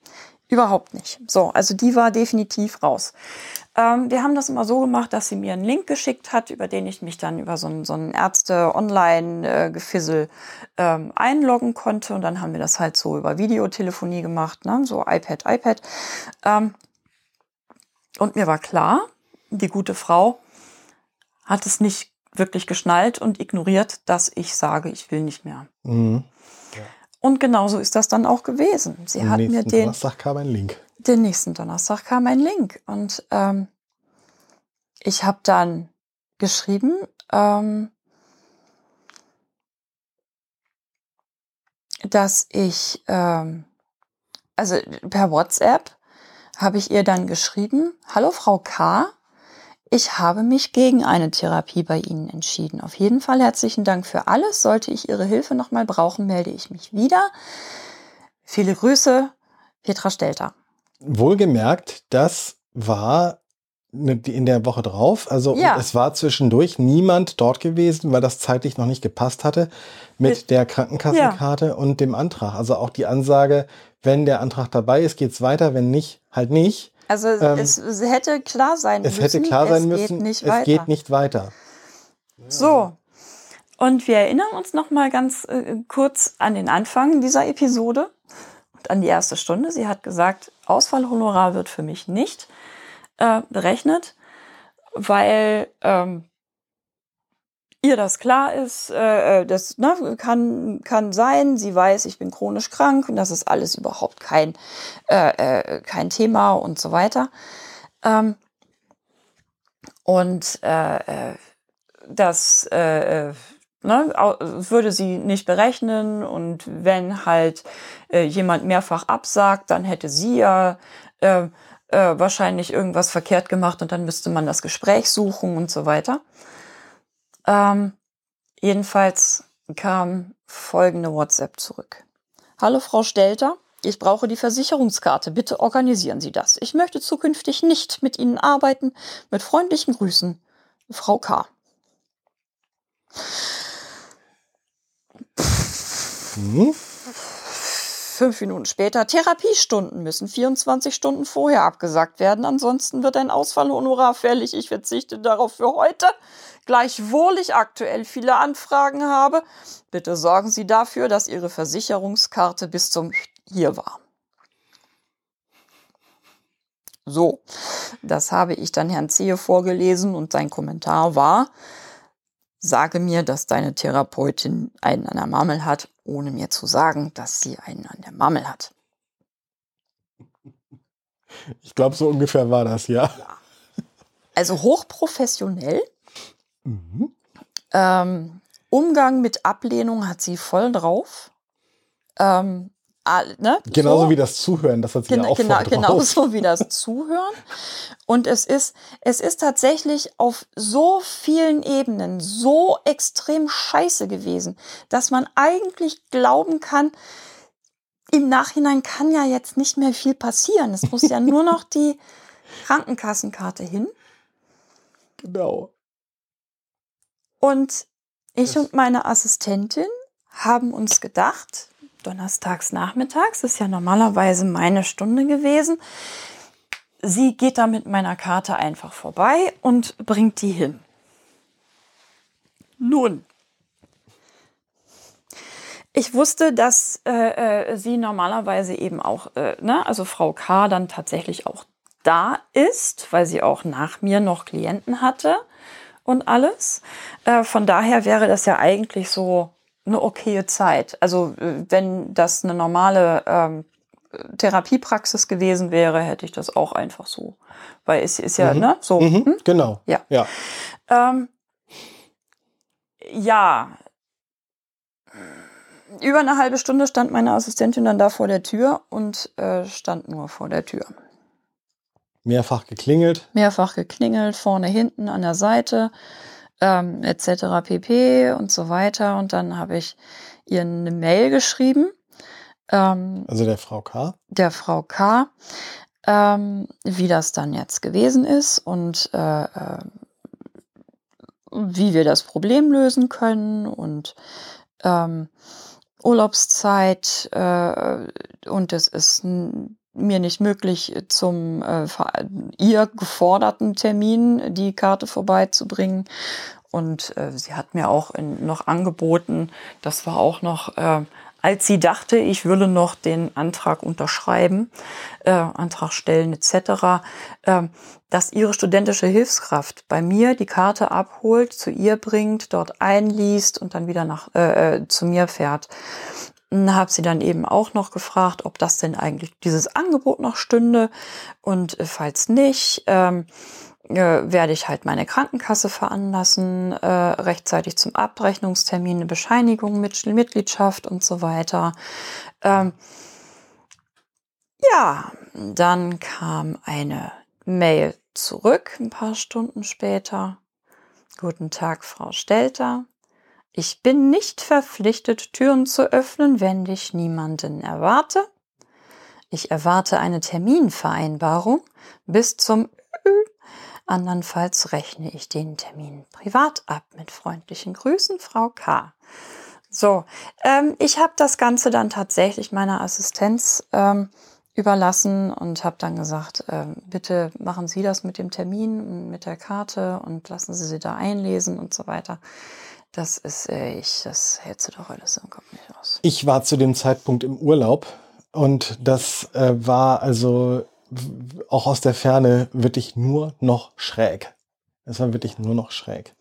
Überhaupt nicht. So, also die war definitiv raus. Ähm, wir haben das immer so gemacht, dass sie mir einen Link geschickt hat, über den ich mich dann über so ein, so ein Ärzte-Online-Gefissel ähm, einloggen konnte. Und dann haben wir das halt so über Videotelefonie gemacht, ne? so iPad, iPad. Ähm, und mir war klar, die gute Frau hat es nicht wirklich geschnallt und ignoriert, dass ich sage, ich will nicht mehr. Mhm. Und genauso ist das dann auch gewesen. Sie Am hat mir den. Donnerstag kam ein Link. Den nächsten Donnerstag kam ein Link. Und ähm, ich habe dann geschrieben, ähm, dass ich, ähm, also per WhatsApp habe ich ihr dann geschrieben, hallo Frau K., ich habe mich gegen eine Therapie bei Ihnen entschieden. Auf jeden Fall herzlichen Dank für alles. Sollte ich Ihre Hilfe nochmal brauchen, melde ich mich wieder. Viele Grüße, Petra Stelter. Wohlgemerkt, das war ne, in der Woche drauf. Also ja. es war zwischendurch niemand dort gewesen, weil das zeitlich noch nicht gepasst hatte mit der Krankenkassenkarte ja. und dem Antrag. Also auch die Ansage, wenn der Antrag dabei ist, geht's weiter, wenn nicht, halt nicht. Also ähm, es, es, hätte klar sein es müssen. Es hätte klar sein müssen, geht nicht es weiter. geht nicht weiter. So. Und wir erinnern uns noch mal ganz äh, kurz an den Anfang dieser Episode und an die erste Stunde. Sie hat gesagt, Ausfallhonorar wird für mich nicht äh, berechnet, weil ähm, ihr das klar ist, äh, äh, das ne, kann, kann sein, sie weiß, ich bin chronisch krank und das ist alles überhaupt kein, äh, äh, kein Thema und so weiter. Ähm, und äh, äh das äh, ne, würde sie nicht berechnen und wenn halt äh, jemand mehrfach absagt, dann hätte sie ja äh, äh, wahrscheinlich irgendwas verkehrt gemacht und dann müsste man das Gespräch suchen und so weiter. Ähm, jedenfalls kam folgende WhatsApp zurück. Hallo Frau Stelter, ich brauche die Versicherungskarte. Bitte organisieren Sie das. Ich möchte zukünftig nicht mit Ihnen arbeiten. Mit freundlichen Grüßen, Frau K. Hm? Fünf Minuten später, Therapiestunden müssen 24 Stunden vorher abgesagt werden. Ansonsten wird ein Ausfallhonorar fällig. Ich verzichte darauf für heute. Gleichwohl ich aktuell viele Anfragen habe, bitte sorgen Sie dafür, dass Ihre Versicherungskarte bis zum hier war. So, das habe ich dann Herrn Zehe vorgelesen und sein Kommentar war, sage mir, dass deine Therapeutin einen an der Marmel hat, ohne mir zu sagen, dass sie einen an der Marmel hat. Ich glaube, so ungefähr war das, ja. Also hochprofessionell. Mhm. Ähm, Umgang mit Ablehnung hat sie voll drauf. Ähm, ne? Genauso So. wie das Zuhören, das hat sie ja Genau, auch genau, genauso wie das Zuhören. Und es ist, es ist tatsächlich auf so vielen Ebenen so extrem scheiße gewesen, dass man eigentlich glauben kann, im Nachhinein kann ja jetzt nicht mehr viel passieren. Es muss ja nur noch die Krankenkassenkarte hin. Genau. Und ich Das- und meine Assistentin haben uns gedacht, donnerstags nachmittags ist ja normalerweise meine Stunde gewesen. Sie geht da mit meiner Karte einfach vorbei und bringt die hin. Nun, ich wusste, dass äh, äh, sie normalerweise eben auch, äh, ne, also Frau K. dann tatsächlich auch da ist, weil sie auch nach mir noch Klienten hatte und alles. Äh, von daher wäre das ja eigentlich so eine okaye Zeit. Also äh, wenn das eine normale ähm, Therapiepraxis gewesen wäre, hätte ich das auch einfach so. Weil es ist ja, Mhm. ne, so. Mhm, hm? Genau. Ja. ja. Ähm, ja. Über eine halbe Stunde stand meine Assistentin dann da vor der Tür und äh, stand nur vor der Tür. Mehrfach geklingelt. Mehrfach geklingelt, vorne, hinten, an der Seite, ähm, etc. pp. und so weiter. Und dann habe ich ihr eine Mail geschrieben, ähm, Also der Frau K. der Frau K., ähm, wie das dann jetzt gewesen ist und äh, äh, wie wir das Problem lösen können und ähm, Urlaubszeit äh, und es ist mir nicht möglich, zum äh, ihr geforderten Termin die Karte vorbeizubringen. Und äh, sie hat mir auch in, noch angeboten, das war auch noch, äh, als sie dachte, ich würde noch den Antrag unterschreiben, äh, Antrag stellen etc., äh, dass ihre studentische Hilfskraft bei mir die Karte abholt, zu ihr bringt, dort einliest und dann wieder nach äh, äh, zu mir fährt. Habe sie dann eben auch noch gefragt, ob das denn eigentlich dieses Angebot noch stünde und äh, falls nicht, ähm, äh, werde ich halt meine Krankenkasse veranlassen, äh, rechtzeitig zum Abrechnungstermin eine Bescheinigung mit Mitgliedschaft und so weiter. Ähm, ja, dann kam eine Mail zurück, ein paar Stunden später. Guten Tag, Frau Stelter. Ich bin nicht verpflichtet, Türen zu öffnen, wenn ich niemanden erwarte. Ich erwarte eine Terminvereinbarung bis zum. Andernfalls rechne ich den Termin privat ab. Mit freundlichen Grüßen, Frau K. So, ähm, ich habe das Ganze dann tatsächlich meiner Assistenz ähm, überlassen und habe dann gesagt, ähm, bitte machen Sie das mit dem Termin und mit der Karte und lassen Sie sie da einlesen und so weiter. Das ist, äh, ich, das hält sie doch alles im Kopf nicht aus. Ich war zu dem Zeitpunkt im Urlaub und das äh, war also auch aus der Ferne wirklich nur noch schräg. Es war wirklich nur noch schräg.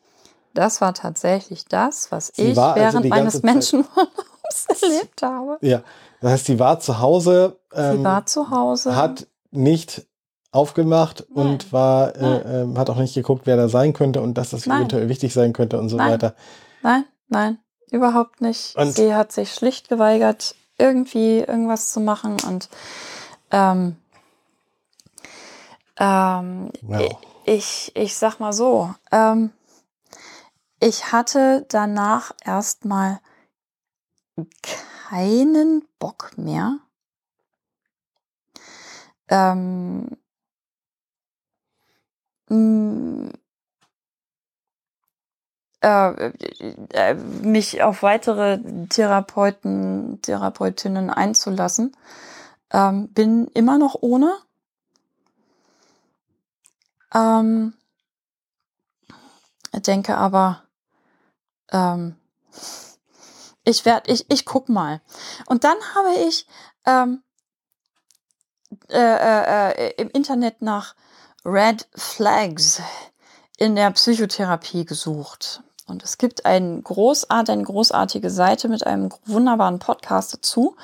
Das war tatsächlich das, was Sie ich also während die meines Menschenurlaubs erlebt habe. Ja, das heißt, sie war zu Hause, Sie ähm, war zu Hause. hat nicht aufgemacht Nein. und war, Nein. äh, ähm, hat auch nicht geguckt, wer da sein könnte und dass das Nein. eventuell wichtig sein könnte und so Nein. weiter. Nein, nein, überhaupt nicht. Und- Sie hat sich schlicht geweigert, irgendwie irgendwas zu machen und ähm, ähm, Wow. ich, ich sag mal so, ähm, ich hatte danach erstmal keinen Bock mehr. Ähm, mh, äh, äh, mich auf weitere Therapeuten, Therapeutinnen einzulassen. Ähm, bin immer noch ohne. Ähm, denke aber, ähm, ich werde, ich, ich guck mal. Und dann habe ich ähm, äh, äh, äh, im Internet nach Red Flags in der Psychotherapie gesucht. Und es gibt ein großart, eine großartige Seite mit einem wunderbaren Podcast dazu.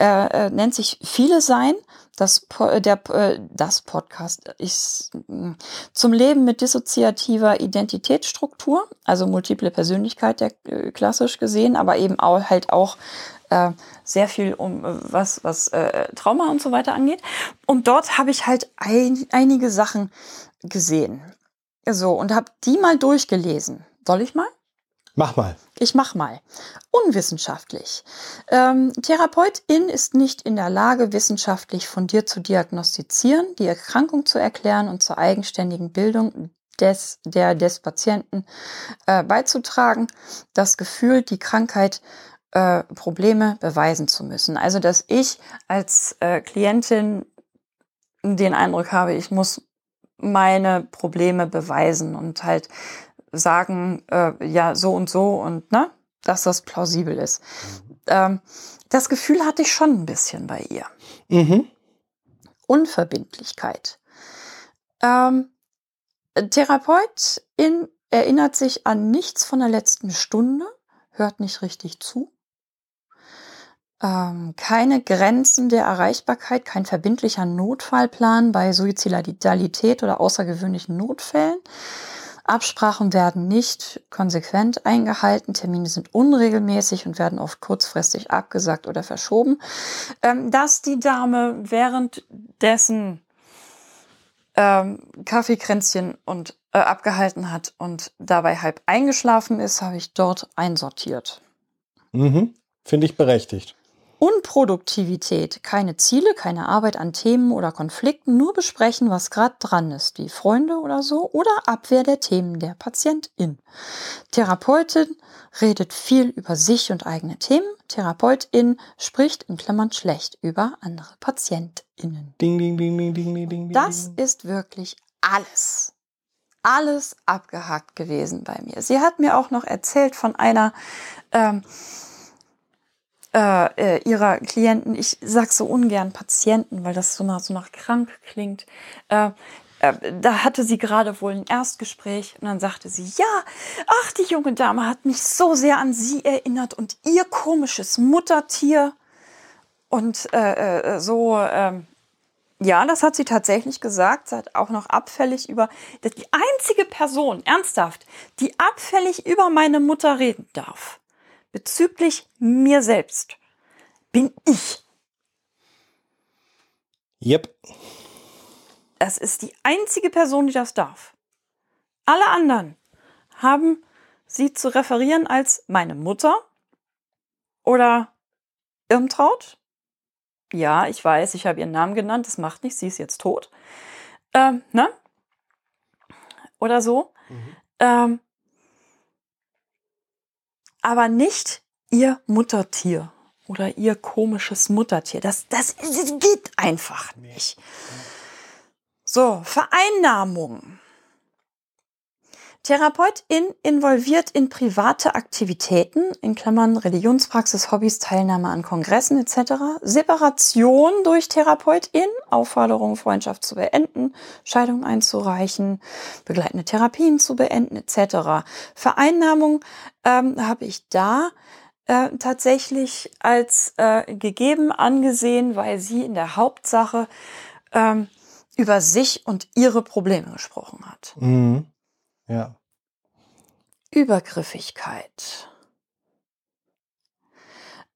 Äh, äh, nennt sich Viele Sein. Das, äh, der, äh, das Podcast ist mm, zum Leben mit dissoziativer Identitätsstruktur, also multiple Persönlichkeit, der, äh, klassisch gesehen, aber eben auch, halt auch sehr viel um was, was Trauma und so weiter angeht. Und dort habe ich halt ein, einige Sachen gesehen. So, und habe die mal durchgelesen. Soll ich mal? Mach mal. Ich mach mal. Unwissenschaftlich. Ähm, Therapeutin ist nicht in der Lage, wissenschaftlich fundiert zu diagnostizieren, die Erkrankung zu erklären und zur eigenständigen Bildung des, der, des Patienten äh, beizutragen. Das Gefühl, die Krankheit äh, Probleme beweisen zu müssen. Also, dass ich als äh, Klientin den Eindruck habe, ich muss meine Probleme beweisen und halt sagen, äh, ja, so und so und ne, dass das plausibel ist. Ähm, das Gefühl hatte ich schon ein bisschen bei ihr. Mhm. Unverbindlichkeit. Ähm, Therapeutin erinnert sich an nichts von der letzten Stunde, hört nicht richtig zu. Ähm, keine Grenzen der Erreichbarkeit, kein verbindlicher Notfallplan bei Suizidalität oder außergewöhnlichen Notfällen. Absprachen werden nicht konsequent eingehalten, Termine sind unregelmäßig und werden oft kurzfristig abgesagt oder verschoben. Ähm, dass die Dame währenddessen ähm, Kaffeekränzchen und äh, abgehalten hat und dabei halb eingeschlafen ist, habe ich dort einsortiert. Mhm. Finde ich berechtigt. Unproduktivität, keine Ziele, keine Arbeit an Themen oder Konflikten, nur besprechen, was gerade dran ist, wie Freunde oder so, oder Abwehr der Themen der Patientin. Therapeutin redet viel über sich und eigene Themen. Therapeutin spricht in Klammern schlecht über andere PatientInnen. Ding, ding, ding, ding, ding, ding, ding. Das ist wirklich alles. Alles abgehakt gewesen bei mir. Sie hat mir auch noch erzählt von einer ähm, äh, äh, ihrer Klienten, ich sag so ungern Patienten, weil das so nach, so nach krank klingt, äh, äh, da hatte sie gerade wohl ein Erstgespräch und dann sagte sie, ja, ach, die junge Dame hat mich so sehr an sie erinnert und ihr komisches Muttertier. Und äh, äh, so, ähm, ja, das hat sie tatsächlich gesagt. Sie hat auch noch abfällig über die einzige Person, ernsthaft, die abfällig über meine Mutter reden darf bezüglich mir selbst bin ich. Yep. Das ist die einzige Person, die das darf. Alle anderen haben sie zu referieren als meine Mutter oder Irmtraut. Ja, ich weiß, ich habe ihren Namen genannt, das macht nichts, sie ist jetzt tot. Ähm, ne? Oder so. Mhm. Ähm, aber nicht ihr Muttertier oder ihr komisches Muttertier. Das, das, das geht einfach nicht. So, Vereinnahmung. Therapeutin involviert in private Aktivitäten, in Klammern Religionspraxis, Hobbys, Teilnahme an Kongressen etc. Separation durch Therapeutin, Aufforderung, Freundschaft zu beenden, Scheidung einzureichen, begleitende Therapien zu beenden etc. Vereinnahmung ähm, habe ich da äh, tatsächlich als äh, gegeben angesehen, weil sie in der Hauptsache ähm, über sich und ihre Probleme gesprochen hat. Mhm. Ja. Übergriffigkeit.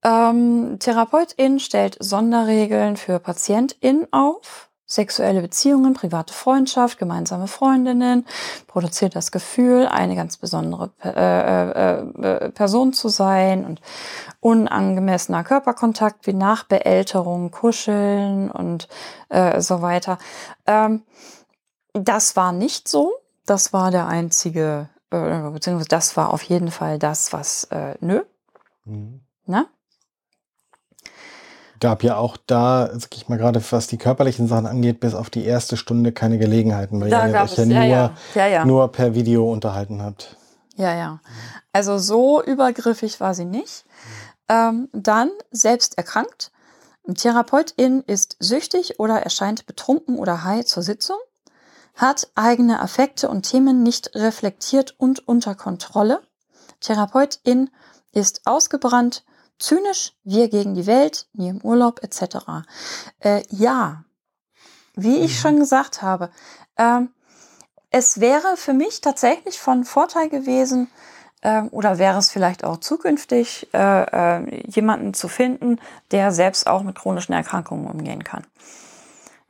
Ähm, Therapeutin stellt Sonderregeln für PatientIn auf. sexuelle Beziehungen, private Freundschaft, gemeinsame Freundinnen, produziert das Gefühl, eine ganz besondere äh, äh, äh, Person zu sein und unangemessener Körperkontakt wie Nachbeälterung, Kuscheln und äh, so weiter. Ähm, das war nicht so. Das war der einzige, äh, beziehungsweise das war auf jeden Fall das, was äh, nö. Mhm. Na? gab ja auch da, sag ich mal gerade, was die körperlichen Sachen angeht, bis auf die erste Stunde keine Gelegenheiten, weil da ihr euch ja, nur, ja. Ja, ja. nur per Video unterhalten habt. Ja, ja. Also so übergriffig war sie nicht. Ähm, dann selbst erkrankt. Therapeutin ist süchtig oder erscheint betrunken oder high zur Sitzung, hat eigene Affekte und Themen nicht reflektiert und unter Kontrolle. Therapeutin ist ausgebrannt, zynisch, wir gegen die Welt, nie im Urlaub etc. Äh, ja, wie ich mhm. schon gesagt habe, äh, es wäre für mich tatsächlich von Vorteil gewesen, äh, oder wäre es vielleicht auch zukünftig, äh, äh, jemanden zu finden, der selbst auch mit chronischen Erkrankungen umgehen kann.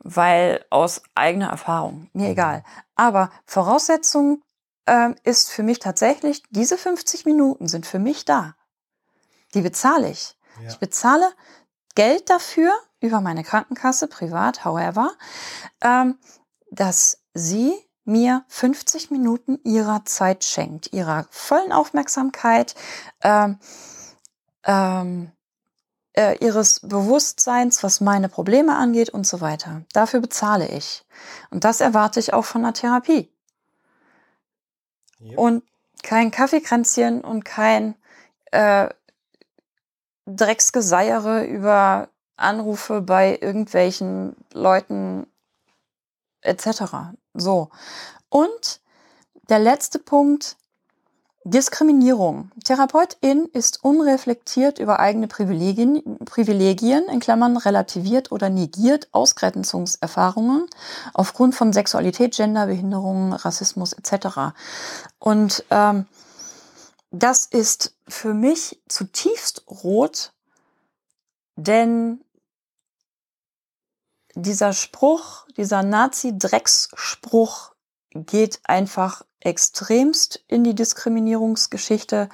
Weil aus eigener Erfahrung, mir mhm. egal. Aber Voraussetzung äh, ist für mich tatsächlich, diese 50 Minuten sind für mich da die bezahle ich. Ja. Ich bezahle Geld dafür über meine Krankenkasse, privat, however, ähm, dass sie mir 50 Minuten ihrer Zeit schenkt, ihrer vollen Aufmerksamkeit, ähm, ähm, äh, ihres Bewusstseins, was meine Probleme angeht und so weiter. Dafür bezahle ich. Und das erwarte ich auch von der Therapie. Yep. Und kein Kaffeekränzchen und kein äh, Drecksgeseiere über Anrufe bei irgendwelchen Leuten etc. So. Und der letzte Punkt, Diskriminierung. Therapeutin ist unreflektiert über eigene Privilegien, Privilegien, in Klammern relativiert oder negiert Ausgrenzungserfahrungen aufgrund von Sexualität, Gender, Behinderung, Rassismus etc. Und ähm, das ist für mich zutiefst rot, denn dieser Spruch, dieser Nazi-Drecksspruch geht einfach extremst in die Diskriminierungsgeschichte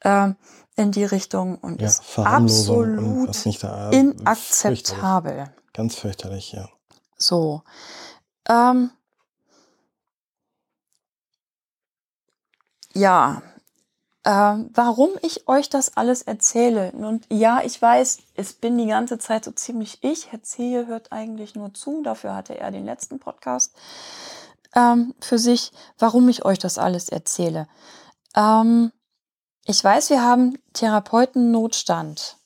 äh, in die Richtung und ja, ist absolut da, äh, inakzeptabel. Fürchterlich. Ganz fürchterlich, ja. So. Ähm, ja, äh, warum ich euch das alles erzähle. Und ja, ich weiß, es bin die ganze Zeit so ziemlich ich. Herr Zehe hört eigentlich nur zu. Dafür hatte er den letzten Podcast ähm, für sich, warum ich euch das alles erzähle. Ähm, ich weiß, wir haben Therapeutennotstand.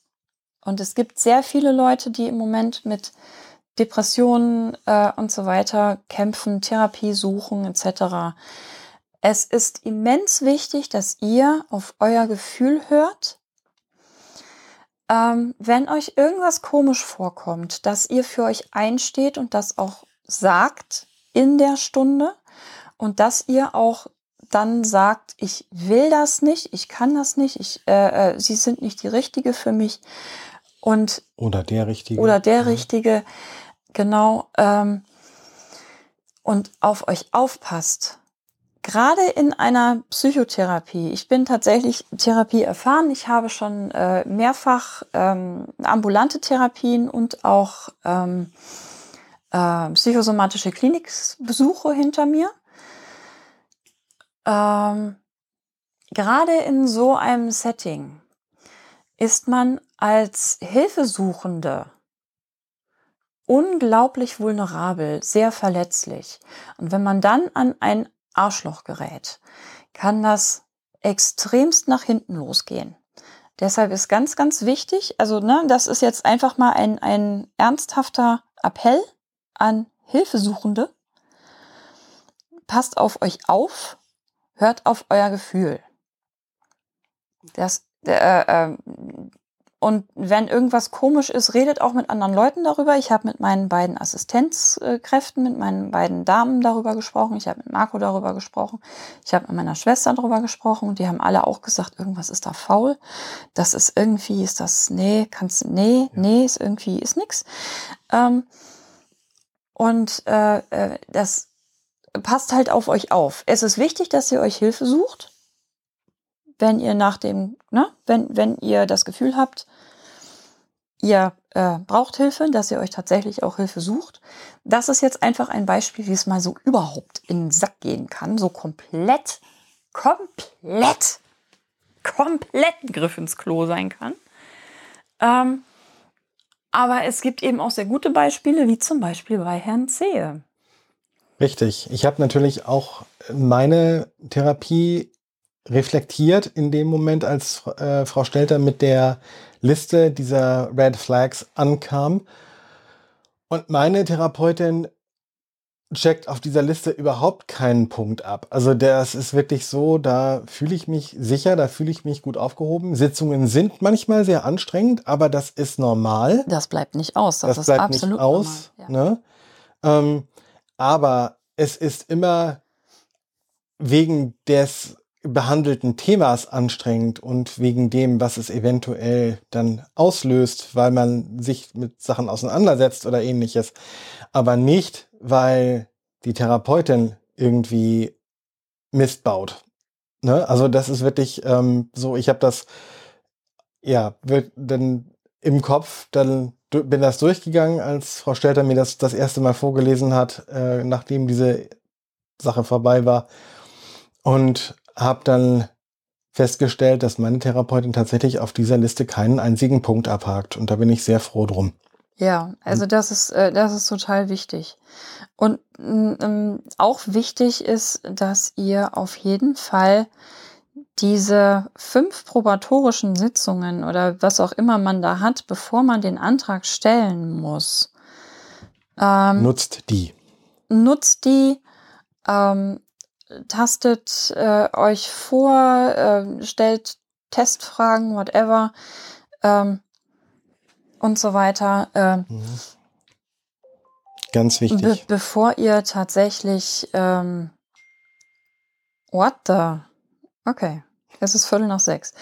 Und es gibt sehr viele Leute, die im Moment mit Depressionen äh, und so weiter kämpfen, Therapie suchen etc. Es ist immens wichtig, dass ihr auf euer Gefühl hört. Ähm, wenn euch irgendwas komisch vorkommt, dass ihr für euch einsteht und das auch sagt in der Stunde und dass ihr auch dann sagt, ich will das nicht, ich kann das nicht, ich, äh, äh, sie sind nicht die Richtige für mich. Und oder der Richtige. Oder der ja. Richtige, genau ähm, und auf euch aufpasst. Gerade in einer Psychotherapie, ich bin tatsächlich Therapie erfahren, ich habe schon äh, mehrfach ähm, ambulante Therapien und auch ähm, äh, psychosomatische Klinikbesuche hinter mir. Ähm, gerade in so einem Setting ist man als Hilfesuchende unglaublich vulnerabel, sehr verletzlich. Und wenn man dann an ein Arschloch gerät, kann das extremst nach hinten losgehen. Deshalb ist ganz, ganz wichtig, also ne, das ist jetzt einfach mal ein, ein ernsthafter Appell an Hilfesuchende. Passt auf euch auf, hört auf euer Gefühl. Das, äh, äh, und wenn irgendwas komisch ist, redet auch mit anderen Leuten darüber. Ich habe mit meinen beiden Assistenzkräften, mit meinen beiden Damen darüber gesprochen. Ich habe mit Marco darüber gesprochen. Ich habe mit meiner Schwester darüber gesprochen. Und die haben alle auch gesagt, irgendwas ist da faul. Das ist irgendwie, ist das, nee, kannst, nee, nee, ist irgendwie, ist nix. Ähm, Und äh, äh, das passt halt auf euch auf. Es ist wichtig, dass ihr euch Hilfe sucht, wenn ihr nach dem, ne, wenn, wenn ihr das Gefühl habt, ihr äh, braucht Hilfe, dass ihr euch tatsächlich auch Hilfe sucht. Das ist jetzt einfach ein Beispiel, wie es mal so überhaupt in den Sack gehen kann. So komplett, komplett, komplett ein Griff ins Klo sein kann. Ähm, aber es gibt eben auch sehr gute Beispiele, wie zum Beispiel bei Herrn Zehe. Richtig. Ich habe natürlich auch meine Therapie reflektiert in dem Moment, als äh, Frau Stelter mit der Liste dieser Red Flags ankam. Und meine Therapeutin checkt auf dieser Liste überhaupt keinen Punkt ab. Also das ist wirklich so, da fühle ich mich sicher, da fühle ich mich gut aufgehoben. Sitzungen sind manchmal sehr anstrengend, aber das ist normal. Das bleibt nicht aus. Das, das bleibt absolut nicht aus. Ja. Ne? Ähm, aber es ist immer wegen des behandelten Themas anstrengend und wegen dem, was es eventuell dann auslöst, weil man sich mit Sachen auseinandersetzt oder ähnliches. Aber nicht, weil die Therapeutin irgendwie Mist baut. Ne? Also das ist wirklich ähm, so, ich habe das ja wird dann im Kopf, dann bin das durchgegangen, als Frau Stelter mir das das erste Mal vorgelesen hat, äh, nachdem diese Sache vorbei war. Und habe dann festgestellt, dass meine Therapeutin tatsächlich auf dieser Liste keinen einzigen Punkt abhakt. Und da bin ich sehr froh drum. Ja, also das ist, äh, das ist total wichtig. Und ähm, auch wichtig ist, dass ihr auf jeden Fall diese fünf probatorischen Sitzungen oder was auch immer man da hat, bevor man den Antrag stellen muss. Ähm, nutzt die. Nutzt die. Ähm, tastet äh, euch vor, äh, stellt Testfragen, whatever ähm, und so weiter. Äh, mhm. Ganz wichtig. Be bevor ihr tatsächlich ähm, What the? Okay, es ist Viertel nach sechs.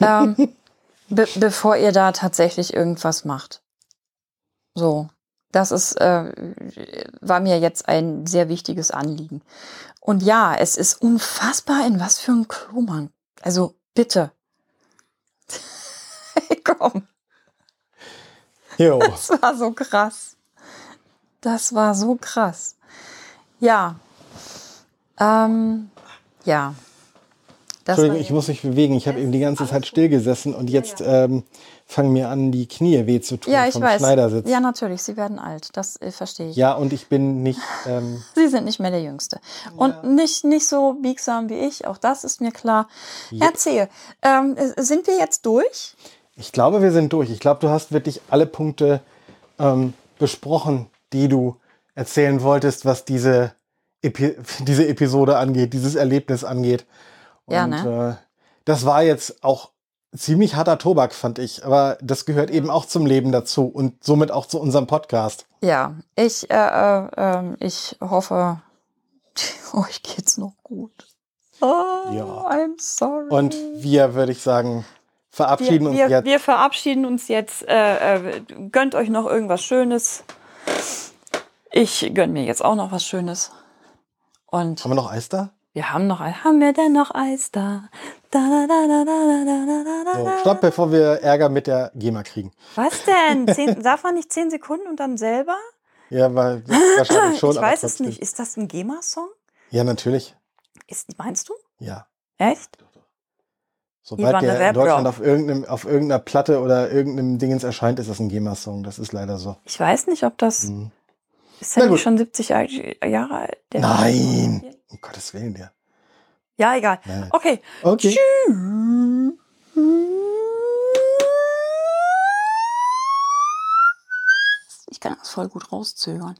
ähm, be bevor ihr da tatsächlich irgendwas macht. So, das ist, äh, war mir jetzt ein sehr wichtiges Anliegen. Und ja, es ist unfassbar, in was für ein Klo man. Also bitte. Komm. Jo. Das war so krass. Das war so krass. Ja. Ähm, ja. Das Entschuldigung, ich muss mich bewegen. Ich habe eben die ganze Zeit stillgesessen und jetzt ähm, fangen mir an, die Knie weh zu tun ja, ich vom weiß. Schneidersitz. Ja, natürlich. Sie werden alt. Das äh, verstehe ich. Ja, und ich bin nicht. Ähm, Sie sind nicht mehr der Jüngste. Und ja. nicht, nicht so biegsam wie ich. Auch das ist mir klar. Ja. Erzähl. Ähm, äh, sind wir jetzt durch? Ich glaube, wir sind durch. Ich glaube, du hast wirklich alle Punkte ähm, besprochen, die du erzählen wolltest, was diese, Epi diese Episode angeht, dieses Erlebnis angeht. Und, ja, ne? Äh, das war jetzt auch ziemlich harter Tobak, fand ich. Aber das gehört eben auch zum Leben dazu und somit auch zu unserem Podcast. Ja, ich, äh, äh, ähm, ich hoffe, euch geht's noch gut. Oh, ja. I'm sorry. Und wir, würde ich sagen, verabschieden wir, uns wir, jetzt. Wir verabschieden uns jetzt. Äh, äh, gönnt euch noch irgendwas Schönes. Ich gönn mir jetzt auch noch was Schönes. Und Haben wir noch Eis da? Wir haben noch, haben wir denn noch Eis da? So, stopp, bevor wir Ärger mit der GEMA kriegen. Was denn? Zehn, darf man nicht zehn Sekunden und dann selber? Ja, weil wahrscheinlich schon. Ich weiß es nicht. Ist das ein GEMA-Song? Ja, natürlich. Ist, meinst du? Ja. Echt? Sobald der in Deutschland auf, auf irgendeiner Platte oder irgendeinem Dingens erscheint, ist das ein GEMA-Song. Das ist leider so. Ich weiß nicht, ob das. Mhm. Ist er nicht schon 70 Jahre alt? Nein! Um Gottes Willen, der. Ja, egal. Nein. Okay. Okay. Tschüss. Ich kann das voll gut rauszögern.